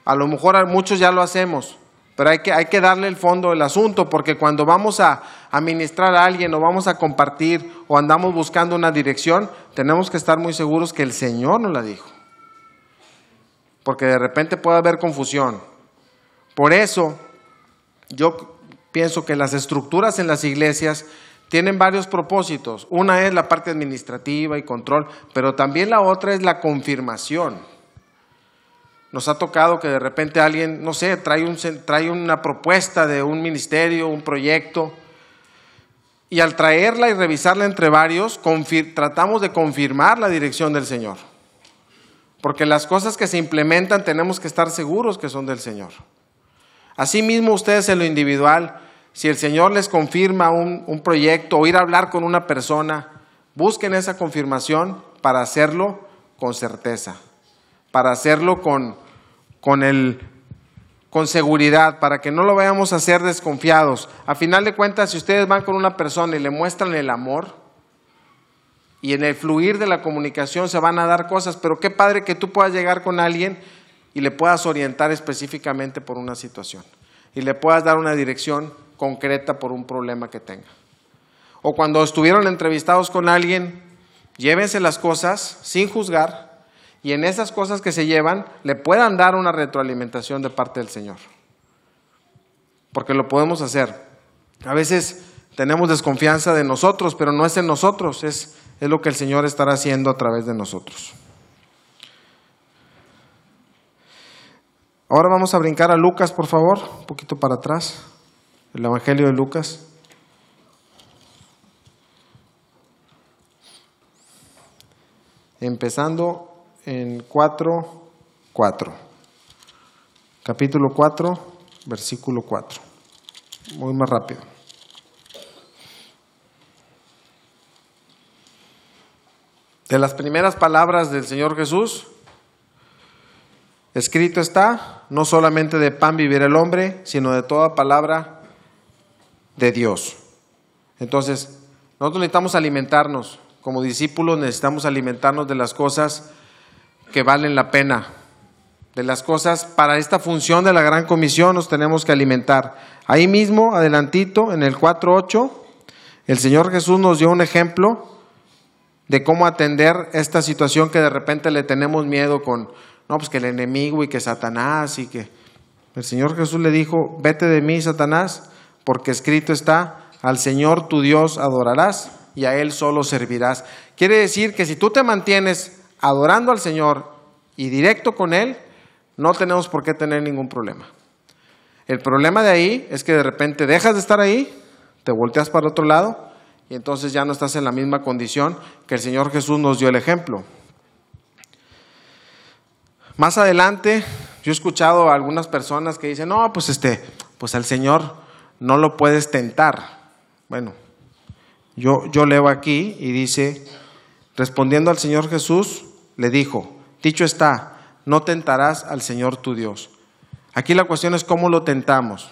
a lo mejor muchos ya lo hacemos, pero hay que, hay que darle el fondo del asunto, porque cuando vamos a administrar a alguien o vamos a compartir o andamos buscando una dirección, tenemos que estar muy seguros que el Señor nos la dijo. Porque de repente puede haber confusión. Por eso, yo pienso que las estructuras en las iglesias tienen varios propósitos. Una es la parte administrativa y control, pero también la otra es la confirmación. Nos ha tocado que de repente alguien, no sé, trae, un, trae una propuesta de un ministerio, un proyecto, y al traerla y revisarla entre varios, tratamos de confirmar la dirección del Señor. Porque las cosas que se implementan tenemos que estar seguros que son del Señor. Asimismo, ustedes en lo individual, si el Señor les confirma un, proyecto o ir a hablar con una persona, busquen esa confirmación para hacerlo con certeza, para hacerlo con, con, el, con seguridad, para que no lo vayamos a hacer desconfiados. A final de cuentas, si ustedes van con una persona y le muestran el amor, y en el fluir de la comunicación se van a dar cosas, pero qué padre que tú puedas llegar con alguien y le puedas orientar específicamente por una situación y le puedas dar una dirección concreta por un problema que tenga. O cuando estuvieron entrevistados con alguien, llévense las cosas sin juzgar, y en esas cosas que se llevan le puedan dar una retroalimentación de parte del Señor. Porque lo podemos hacer. A veces tenemos desconfianza de nosotros, pero no es en nosotros, es, es lo que el Señor estará haciendo a través de nosotros. Ahora vamos a brincar a Lucas, por favor, un poquito para atrás. El Evangelio de Lucas. Empezando en 4, 4. Capítulo 4, versículo 4. Muy más rápido. De las primeras palabras del Señor Jesús, escrito está, no solamente de pan vivirá el hombre, sino de toda palabra de Dios. Entonces, nosotros necesitamos alimentarnos, como discípulos necesitamos alimentarnos de las cosas que valen la pena. De las cosas para esta función de la gran comisión nos tenemos que alimentar. Ahí mismo, adelantito, en el 4.8, el Señor Jesús nos dio un ejemplo de cómo atender esta situación que de repente le tenemos miedo con, no, pues que el enemigo y que Satanás y que... El Señor Jesús le dijo, vete de mí, Satanás, porque escrito está, al Señor tu Dios adorarás y a Él solo servirás. Quiere decir que si tú te mantienes adorando al Señor y directo con Él, no tenemos por qué tener ningún problema. El problema de ahí es que de repente dejas de estar ahí, te volteas para otro lado y entonces ya no estás en la misma condición que el Señor Jesús nos dio el ejemplo. Más adelante, yo he escuchado a algunas personas que dicen, no, pues este, pues al Señor no lo puedes tentar. Bueno, yo, yo leo aquí y dice, respondiendo al Señor Jesús, le dijo, dicho está, no tentarás al Señor tu Dios. Aquí la cuestión es cómo lo tentamos.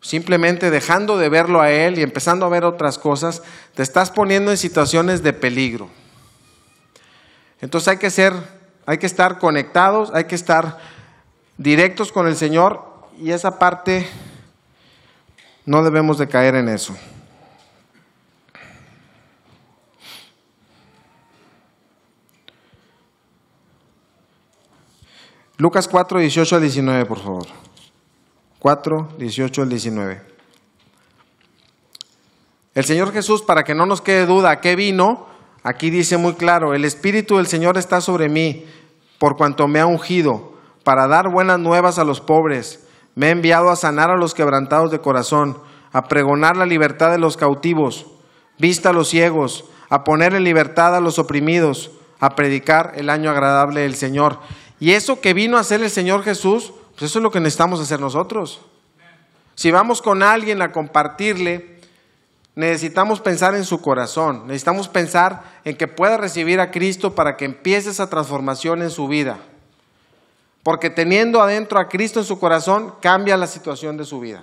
Simplemente dejando de verlo a Él y empezando a ver otras cosas, te estás poniendo en situaciones de peligro. Entonces hay que ser, hay que estar conectados, hay que estar directos con el Señor y esa parte no debemos de caer en eso. Lucas 4, 18 al 19, por favor. 4, 18 al 19. El Señor Jesús, para que no nos quede duda qué vino, aquí dice muy claro, el Espíritu del Señor está sobre mí, por cuanto me ha ungido, para dar buenas nuevas a los pobres. Me ha enviado a sanar a los quebrantados de corazón, a pregonar la libertad de los cautivos, vista a los ciegos, a poner en libertad a los oprimidos, a predicar el año agradable del Señor. Y eso que vino a hacer el Señor Jesús, pues eso es lo que necesitamos hacer nosotros. Si vamos con alguien a compartirle, necesitamos pensar en su corazón, necesitamos pensar en que pueda recibir a Cristo para que empiece esa transformación en su vida. Porque teniendo adentro a Cristo en su corazón, cambia la situación de su vida.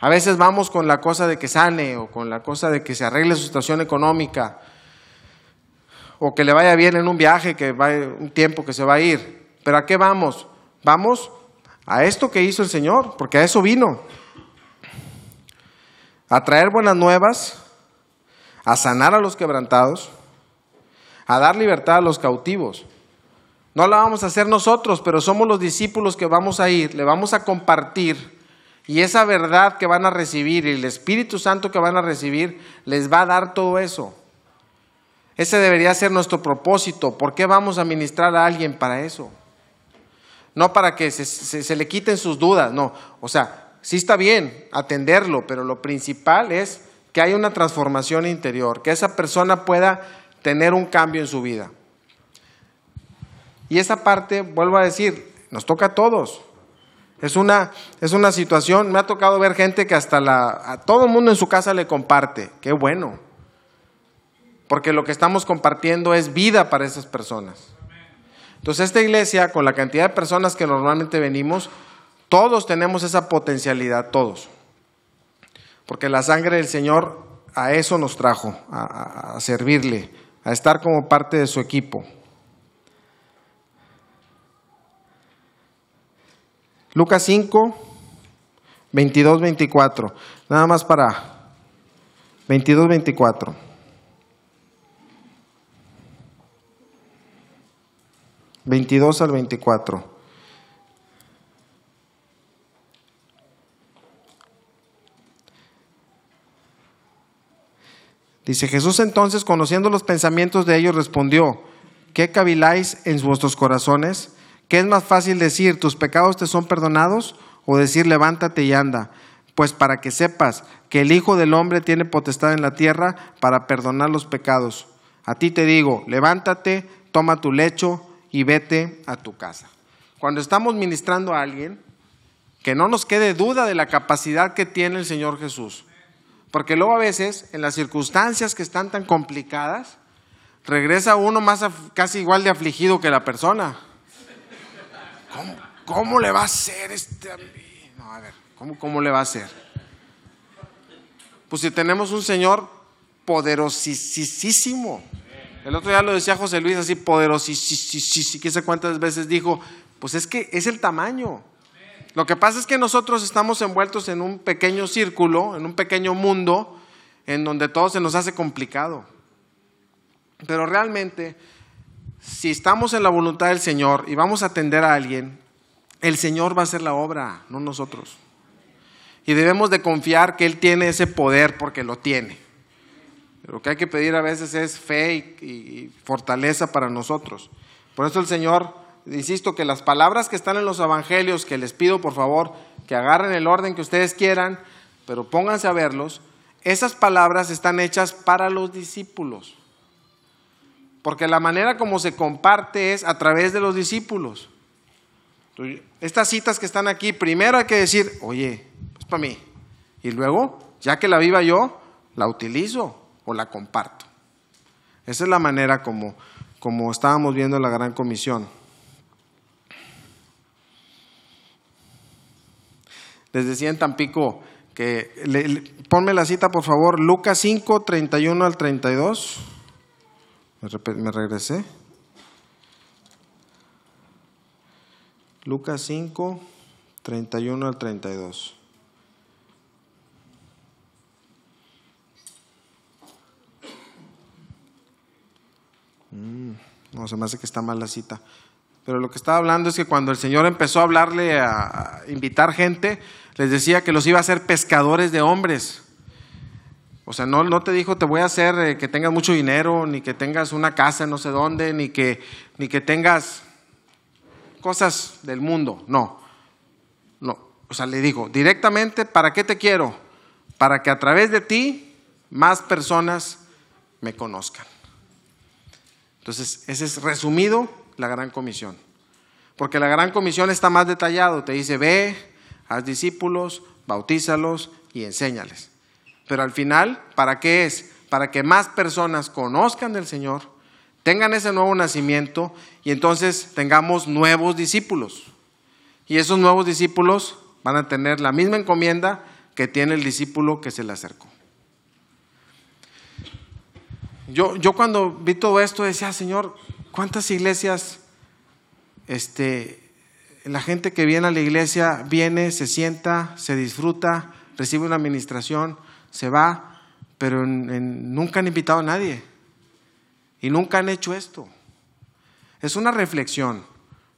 A veces vamos con la cosa de que sane o con la cosa de que se arregle su situación económica o que le vaya bien en un viaje, que va un tiempo que se va a ir. Pero ¿a qué vamos? Vamos a esto que hizo el Señor, porque a eso vino. A traer buenas nuevas, a sanar a los quebrantados, a dar libertad a los cautivos. No la vamos a hacer nosotros, pero somos los discípulos que vamos a ir, le vamos a compartir y esa verdad que van a recibir y el Espíritu Santo que van a recibir les va a dar todo eso. Ese debería ser nuestro propósito. ¿Por qué vamos a ministrar a alguien para eso? No para que se, le quiten sus dudas, no. O sea, sí está bien atenderlo, pero lo principal es que haya una transformación interior, que esa persona pueda tener un cambio en su vida. Y esa parte, vuelvo a decir, nos toca a todos. Es una, es una situación, me ha tocado ver gente que hasta la, a todo el mundo en su casa le comparte. Qué bueno porque lo que estamos compartiendo es vida para esas personas. Entonces esta iglesia, con la cantidad de personas que normalmente venimos, todos tenemos esa potencialidad, todos. Porque la sangre del Señor a eso nos trajo, a, servirle, a estar como parte de su equipo. Lucas 5, 22, 24. Nada más para 22, 24. Veintidós al veinticuatro. Dice Jesús entonces, conociendo los pensamientos de ellos, respondió, ¿qué caviláis en vuestros corazones? ¿Qué es más fácil decir, tus pecados te son perdonados? O decir, levántate y anda. Pues para que sepas que el Hijo del Hombre tiene potestad en la tierra para perdonar los pecados. A ti te digo, levántate, toma tu lecho y vete a tu casa. Cuando estamos ministrando a alguien, que no nos quede duda de la capacidad que tiene el Señor Jesús. Porque luego a veces, en las circunstancias que están tan complicadas, regresa uno más casi igual de afligido que la persona. ¿Cómo, le va a hacer este? No, a ver, ¿cómo, ¿cómo le va a hacer? Pues si tenemos un Señor poderosísimo, el otro día lo decía José Luis así poderosísimo, que sé cuántas veces dijo, pues es que es el tamaño. Lo que pasa es que nosotros estamos envueltos en un pequeño círculo, en un pequeño mundo, en donde todo se nos hace complicado. Pero realmente, si estamos en la voluntad del Señor y vamos a atender a alguien, el Señor va a hacer la obra, no nosotros. Y debemos de confiar que Él tiene ese poder porque lo tiene. Lo que hay que pedir a veces es fe y, fortaleza para nosotros. Por eso el Señor, insisto, que las palabras que están en los evangelios, que les pido por favor que agarren el orden que ustedes quieran, pero pónganse a verlos, esas palabras están hechas para los discípulos. Porque la manera como se comparte es a través de los discípulos. Estas citas que están aquí, primero hay que decir, oye, es para mí. Y luego, ya que la viva yo, la utilizo o la comparto. Esa es la manera como, como estábamos viendo la gran comisión. Les decía en Tampico que, ponme la cita por favor, Lucas 5, 31 al 32. Me, regresé. Lucas 5, 31 al 32. Mm, no, se me hace que está mal la cita. Pero lo que estaba hablando es que cuando el Señor empezó a hablarle, a, invitar gente, les decía que los iba a hacer pescadores de hombres. O sea, no, no te dijo te voy a hacer eh, que tengas mucho dinero, ni que tengas una casa no sé dónde, ni que, ni que tengas cosas del mundo. No. No. O sea, le dijo directamente, ¿para qué te quiero? Para que a través de ti más personas me conozcan. Entonces, ese es resumido la gran comisión. Porque la gran comisión está más detallado. Te dice, ve, haz discípulos, bautízalos y enséñales. Pero al final, ¿para qué es? Para que más personas conozcan del Señor, tengan ese nuevo nacimiento y entonces tengamos nuevos discípulos. Y esos nuevos discípulos van a tener la misma encomienda que tiene el discípulo que se le acercó. Yo, yo cuando vi todo esto decía, Señor, ¿cuántas iglesias, este, la gente que viene a la iglesia viene, se sienta, se disfruta, recibe una administración, se va, pero nunca han invitado a nadie y nunca han hecho esto? Es una reflexión.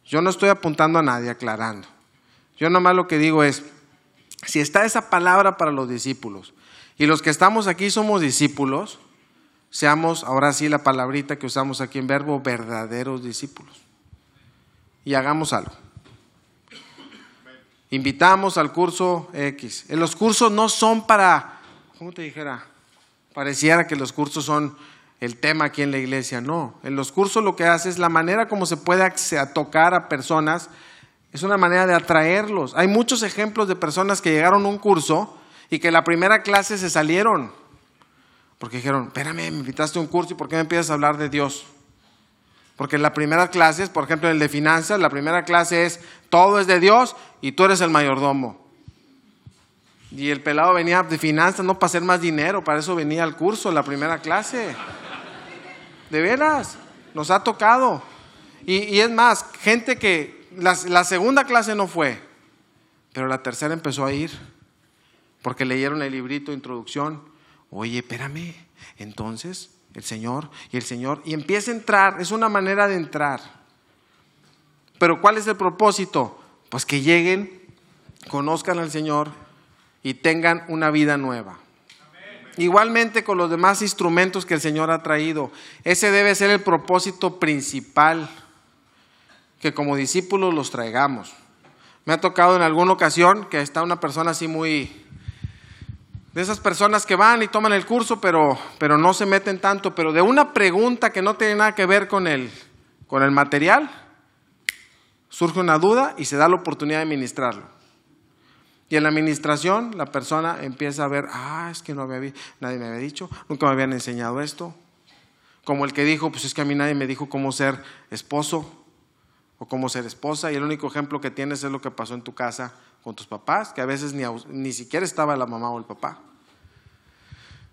Yo no estoy apuntando a nadie, aclarando. Yo nomás lo que digo es, si está esa palabra para los discípulos y los que estamos aquí somos discípulos, seamos ahora sí la palabrita que usamos aquí en verbo, verdaderos discípulos. Y hagamos algo. Invitamos al curso X. Los cursos no son para, ¿cómo te dijera? Pareciera que los cursos son el tema aquí en la iglesia. No, en los cursos lo que hace es la manera como se puede tocar a personas, es una manera de atraerlos. Hay muchos ejemplos de personas que llegaron a un curso y que en la primera clase se salieron. Porque dijeron, espérame, me invitaste a un curso y ¿por qué me empiezas a hablar de Dios? Porque en la primera clase, por ejemplo en el de finanzas, la primera clase es todo es de Dios y tú eres el mayordomo. Y el pelado venía de finanzas no para hacer más dinero, para eso venía al curso, la primera clase. De veras, nos ha tocado. Y, es más, gente que la, la segunda clase no fue, pero la tercera empezó a ir, porque leyeron el librito de introducción. Oye, espérame, entonces el Señor y el Señor, y empieza a entrar, es una manera de entrar. Pero ¿cuál es el propósito? Pues que lleguen, conozcan al Señor y tengan una vida nueva. Igualmente con los demás instrumentos que el Señor ha traído. Ese debe ser el propósito principal, que como discípulos los traigamos. Me ha tocado en alguna ocasión que está una persona así muy... De esas personas que van y toman el curso, pero, pero no se meten tanto, pero de una pregunta que no tiene nada que ver con el, con el material, surge una duda y se da la oportunidad de ministrarlo. Y en la administración la persona empieza a ver, ah, es que no había, nadie me había dicho, nunca me habían enseñado esto. Como el que dijo, pues es que a mí nadie me dijo cómo ser esposo o cómo ser esposa. Y el único ejemplo que tienes es lo que pasó en tu casa con tus papás, que a veces ni, ni siquiera estaba la mamá o el papá.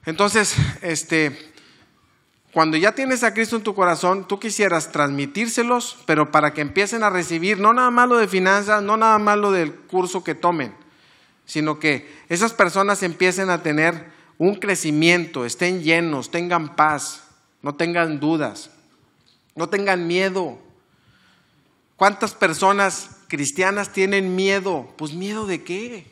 Entonces, este, cuando ya tienes a Cristo en tu corazón, tú quisieras transmitírselos, pero para que empiecen a recibir no nada más lo de finanzas, no nada más lo del curso que tomen, sino que esas personas empiecen a tener un crecimiento, estén llenos, tengan paz, no tengan dudas, no tengan miedo. ¿Cuántas personas cristianas tienen miedo? Pues miedo de qué?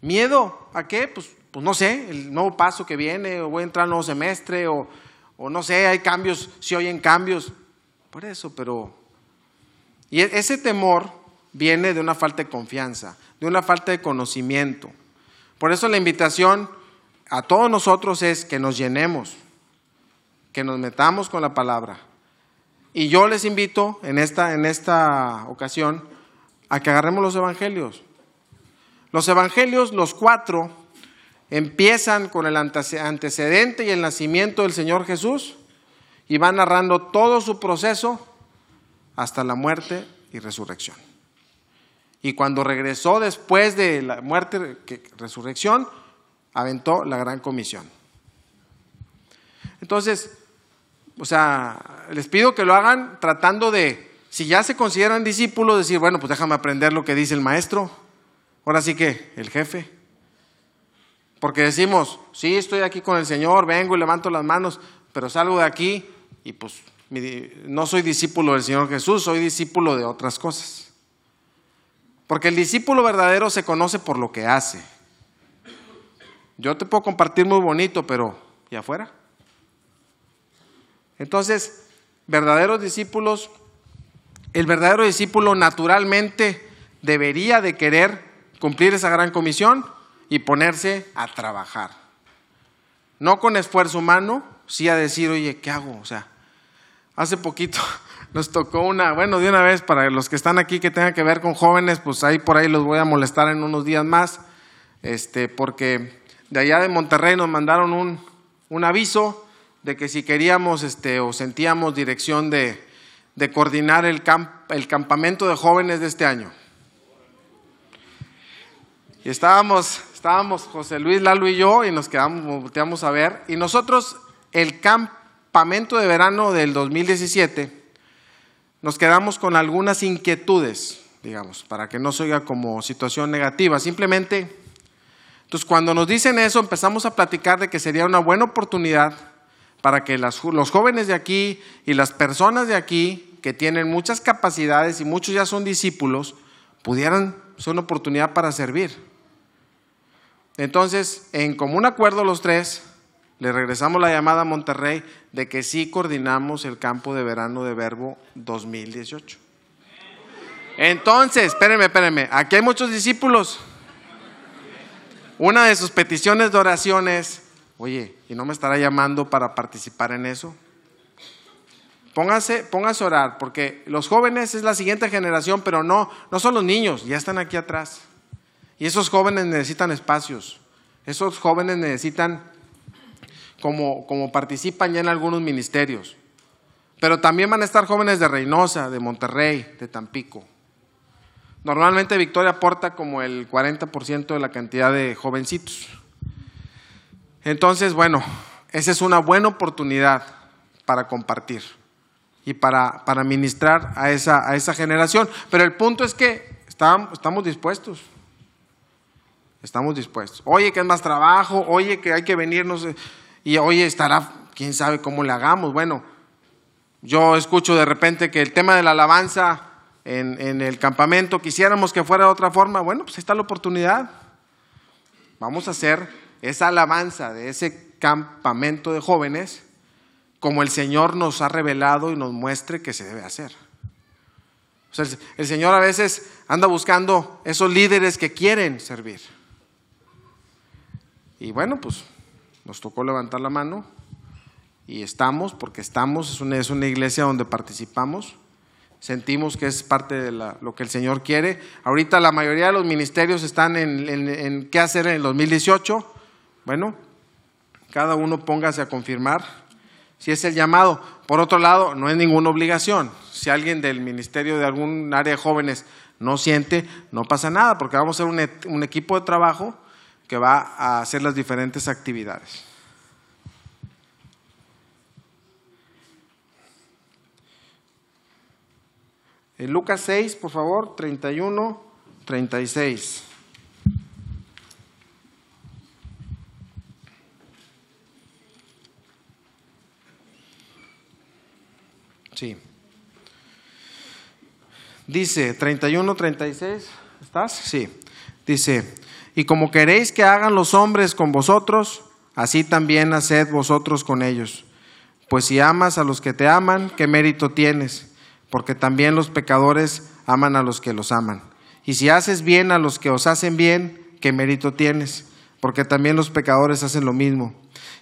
¿Miedo a qué? Pues, pues no sé, el nuevo paso que viene, o voy a entrar al nuevo semestre, o, o no sé, hay cambios, si oyen cambios. Por eso, pero... Y e-, ese temor viene de una falta de confianza de una falta de conocimiento. Por eso la invitación a todos nosotros es que nos llenemos, que nos metamos con la palabra. Y yo les invito en esta, en esta ocasión a que agarremos los evangelios. Los evangelios, los cuatro, empiezan con el antecedente y el nacimiento del Señor Jesús y van narrando todo su proceso hasta la muerte y resurrección. Y cuando regresó después de la muerte, resurrección, aventó la gran comisión. Entonces, o sea, les pido que lo hagan tratando de, si ya se consideran discípulos, decir, bueno, pues déjame aprender lo que dice el maestro. Ahora sí que, el jefe. Porque decimos, sí, estoy aquí con el Señor, vengo y levanto las manos, pero salgo de aquí y pues no soy discípulo del Señor Jesús, soy discípulo de otras cosas. Porque el discípulo verdadero se conoce por lo que hace. Yo te puedo compartir muy bonito, pero ¿y afuera? Entonces, verdaderos discípulos, el verdadero discípulo naturalmente debería de querer cumplir esa gran comisión y ponerse a trabajar. No con esfuerzo humano, sí a decir, oye, ¿qué hago? O sea, hace poquito nos tocó una, bueno, de una vez para los que están aquí que tengan que ver con jóvenes, pues ahí por ahí los voy a molestar en unos días más, este, porque de allá de Monterrey nos mandaron un, un aviso de que si queríamos este, o sentíamos dirección de, de coordinar el, camp, el campamento de jóvenes de este año. Y estábamos, estábamos José Luis, Lalo y yo, y nos quedamos, volteamos a ver. Y nosotros, el campamento de verano del 2017, nos quedamos con algunas inquietudes, digamos, para que no se oiga como situación negativa. Simplemente, entonces cuando nos dicen eso, empezamos a platicar de que sería una buena oportunidad para que los jóvenes de aquí y las personas de aquí, que tienen muchas capacidades y muchos ya son discípulos, pudieran ser una oportunidad para servir. Entonces, en común acuerdo los tres, le regresamos la llamada a Monterrey de que sí coordinamos el campo de verano de Verbo 2018. Entonces, espérenme, espérenme, aquí hay muchos discípulos. Una de sus peticiones de oración es, oye, ¿y no me estará llamando para participar en eso? Póngase, póngase a orar, porque los jóvenes es la siguiente generación, pero no, no son los niños, ya están aquí atrás. Y esos jóvenes necesitan espacios. Esos jóvenes necesitan, como, como participan ya en algunos ministerios. Pero también van a estar jóvenes de Reynosa, de Monterrey, de Tampico. Normalmente Victoria aporta como el 40% de la cantidad de jovencitos. Entonces, bueno, esa es una buena oportunidad para compartir y para, para ministrar a esa, a esa generación. Pero el punto es que estamos dispuestos. Estamos dispuestos. Oye, que es más trabajo, oye, que hay que venirnos, y oye, estará, quién sabe cómo le hagamos. Bueno, yo escucho de repente que el tema de la alabanza en, en el campamento, quisiéramos que fuera de otra forma. Bueno, pues está la oportunidad. Vamos a hacer esa alabanza de ese campamento de jóvenes como el Señor nos ha revelado y nos muestre que se debe hacer. O sea, el Señor a veces anda buscando esos líderes que quieren servir. Y bueno, pues nos tocó levantar la mano y estamos, porque estamos, es una, es una iglesia donde participamos, sentimos que es parte de lo que el Señor quiere. Ahorita la mayoría de los ministerios están en, en qué hacer en el 2018. Bueno, cada uno póngase a confirmar si es el llamado. Por otro lado, no es ninguna obligación. Si alguien del ministerio de algún área de jóvenes no siente, no pasa nada, porque vamos a ser un, un equipo de trabajo que va a hacer las diferentes actividades. En Lucas 6, por favor, 31, 36. Sí. Dice 31, 36. ¿Estás? Sí. Dice, y como queréis que hagan los hombres con vosotros, así también haced vosotros con ellos. Pues si amas a los que te aman, ¿qué mérito tienes? Porque también los pecadores aman a los que los aman. Y si haces bien a los que os hacen bien, ¿qué mérito tienes? Porque también los pecadores hacen lo mismo.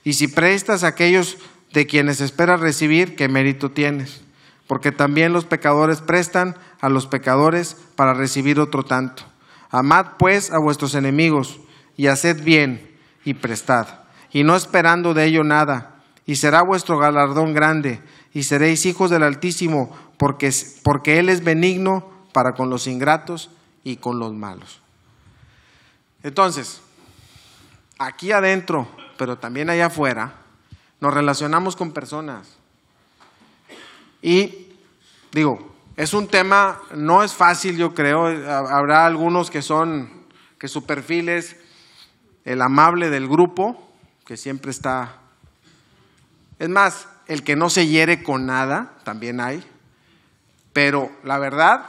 Y si prestas a aquellos de quienes esperas recibir, ¿qué mérito tienes? Porque también los pecadores prestan a los pecadores para recibir otro tanto. Amad pues a vuestros enemigos y haced bien y prestad, y no esperando de ello nada, y será vuestro galardón grande, y seréis hijos del Altísimo, porque, porque Él es benigno para con los ingratos y con los malos. Entonces, aquí adentro, pero también allá afuera, nos relacionamos con personas. Y digo, es un tema, no es fácil, yo creo. Habrá algunos que son, que su perfil es el amable del grupo, que siempre está. Es más, el que no se hiere con nada, también hay. Pero la verdad,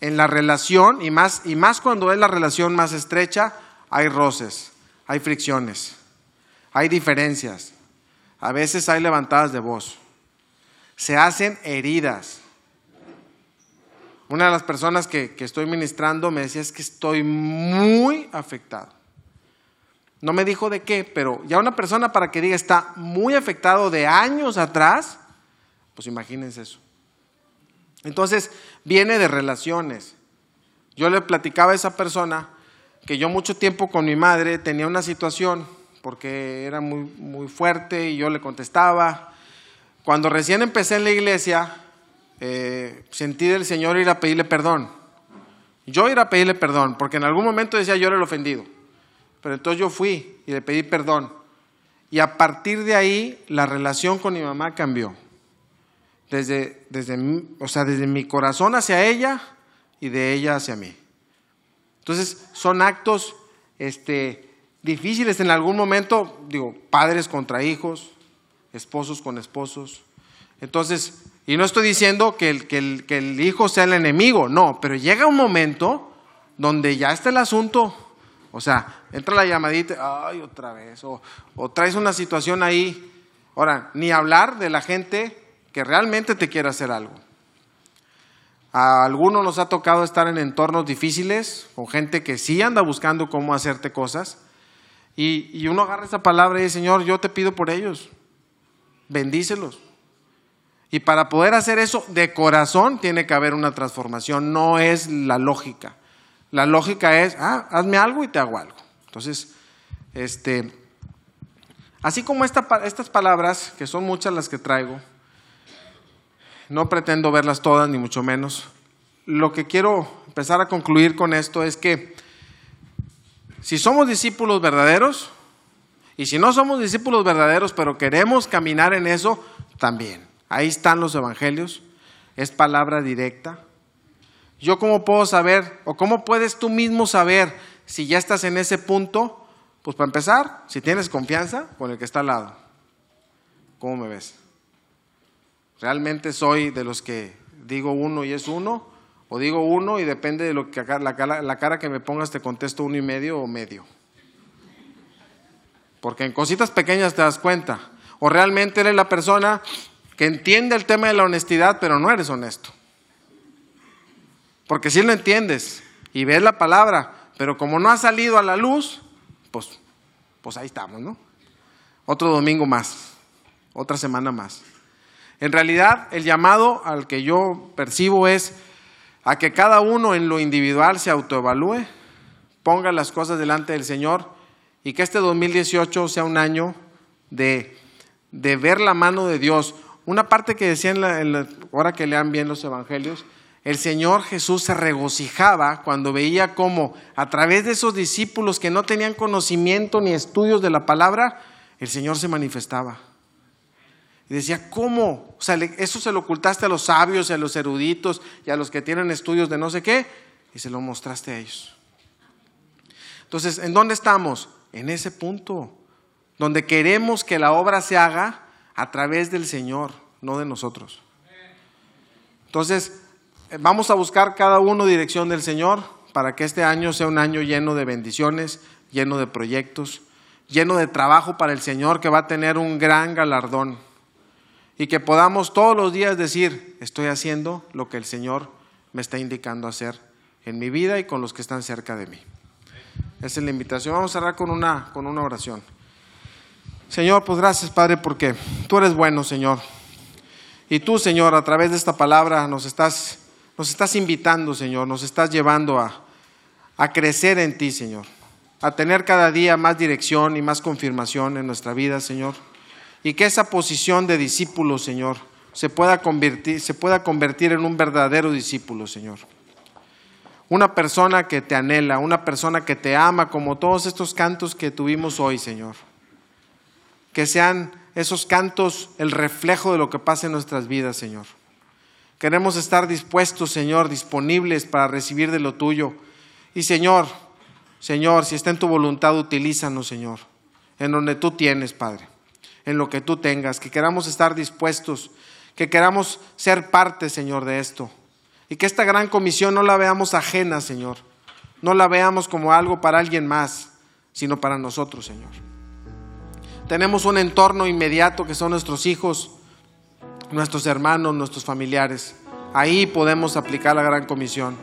en la relación, y más, y más cuando es la relación más estrecha, hay roces, hay fricciones, hay diferencias. A veces hay levantadas de voz. Se hacen heridas una de las personas que, estoy ministrando me decía es que estoy muy afectado. No me dijo de qué, pero ya una persona para que diga está muy afectado de años atrás, pues imagínense eso. Entonces, viene de relaciones. Yo le platicaba a esa persona que yo mucho tiempo con mi madre tenía una situación porque era muy, muy fuerte y yo le contestaba. Cuando recién empecé en la iglesia, eh, sentí del Señor ir a pedirle perdón. Yo ir a pedirle perdón, porque en algún momento decía yo era el ofendido. Pero entonces yo fui y le pedí perdón. Y a partir de ahí la relación con mi mamá cambió. Desde, desde, o sea, desde mi corazón hacia ella y de ella hacia mí. Entonces son actos este, difíciles en algún momento, digo, padres contra hijos, esposos con esposos. Entonces, y no estoy diciendo que el, que el, que el hijo sea el enemigo, no, pero llega un momento donde ya está el asunto, o sea, entra la llamadita, ay, otra vez, o, o traes una situación ahí. Ahora, ni hablar de la gente que realmente te quiere hacer algo. A algunos nos ha tocado estar en entornos difíciles, con gente que sí anda buscando cómo hacerte cosas, y, y uno agarra esa palabra y dice, Señor, yo te pido por ellos, bendícelos. Y para poder hacer eso de corazón tiene que haber una transformación, no es la lógica. La lógica es, ah, hazme algo y te hago algo. Entonces, este, así como esta, estas palabras, que son muchas las que traigo, no pretendo verlas todas, ni mucho menos. Lo que quiero empezar a concluir con esto es que si somos discípulos verdaderos, y si no somos discípulos verdaderos, pero queremos caminar en eso, también. Ahí están los evangelios, es palabra directa. Yo cómo puedo saber, o cómo puedes tú mismo saber si ya estás en ese punto, pues para empezar, si tienes confianza con el que está al lado. ¿Cómo me ves? ¿Realmente soy de los que digo uno y es uno? ¿O digo uno y depende de lo que la cara, la cara que me pongas te contesto uno y medio o medio? Porque en cositas pequeñas te das cuenta. O realmente eres la persona que entiende el tema de la honestidad, pero no eres honesto. Porque si lo entiendes y ves la palabra, pero como no ha salido a la luz, pues, pues ahí estamos, ¿no? Otro domingo más, otra semana más. En realidad, el llamado al que yo percibo es a que cada uno en lo individual se autoevalúe, ponga las cosas delante del Señor y que este 2018 sea un año de, de ver la mano de Dios. Una parte que decía en la, hora que lean bien los evangelios, el Señor Jesús se regocijaba cuando veía cómo a través de esos discípulos que no tenían conocimiento ni estudios de la palabra, el Señor se manifestaba. Y decía, ¿cómo? O sea, eso se lo ocultaste a los sabios y a los eruditos y a los que tienen estudios de no sé qué, y se lo mostraste a ellos. Entonces, ¿en dónde estamos? En ese punto, donde queremos que la obra se haga a través del Señor, no de nosotros. Entonces, eh, vamos a buscar cada uno dirección del Señor para que este año sea un año lleno de bendiciones, lleno de proyectos, lleno de trabajo para el Señor que va a tener un gran galardón. Y que podamos todos los días decir, estoy haciendo lo que el Señor me está indicando hacer en mi vida y con los que están cerca de mí. Esa es la invitación. Vamos a cerrar con una, con una oración. Señor, pues gracias, Padre, porque tú eres bueno, Señor. Y tú, Señor, a través de esta palabra nos estás, nos estás invitando, Señor, nos estás llevando a, a crecer en ti, Señor, a tener cada día más dirección y más confirmación en nuestra vida, Señor. Y que esa posición de discípulo, Señor, se pueda convertir, se pueda convertir en un verdadero discípulo, Señor. Una persona que te anhela, una persona que te ama, como todos estos cantos que tuvimos hoy, Señor que sean esos cantos el reflejo de lo que pasa en nuestras vidas, Señor. Queremos estar dispuestos, Señor, disponibles para recibir de lo tuyo. Y Señor, Señor, si está en tu voluntad, utilízanos, Señor, en donde tú tienes, Padre, en lo que tú tengas, que queramos estar dispuestos, que queramos ser parte, Señor, de esto. Y que esta gran comisión no la veamos ajena, Señor. No la veamos como algo para alguien más, sino para nosotros, Señor. Tenemos un entorno inmediato que son nuestros hijos, nuestros hermanos, nuestros familiares. Ahí podemos aplicar la gran comisión.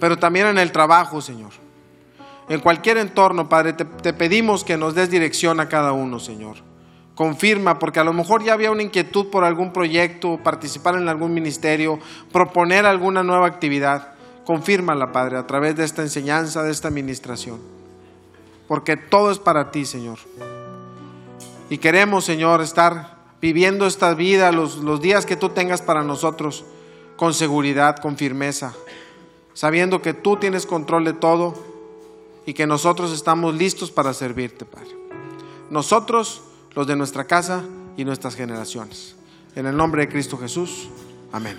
Pero también en el trabajo, Señor. En cualquier entorno, Padre, te, pedimos que nos des dirección a cada uno, Señor. Confirma, porque a lo mejor ya había una inquietud por algún proyecto, participar en algún ministerio, proponer alguna nueva actividad. Confírmala, Padre, a través de esta enseñanza, de esta administración. Porque todo es para ti, Señor. Y queremos, Señor, estar viviendo esta vida, los, los días que tú tengas para nosotros, con seguridad, con firmeza. sabiendo que tú tienes control de todo y que nosotros estamos listos para servirte, Padre. Nosotros, los de nuestra casa y nuestras generaciones. En el nombre de Cristo Jesús. Amén.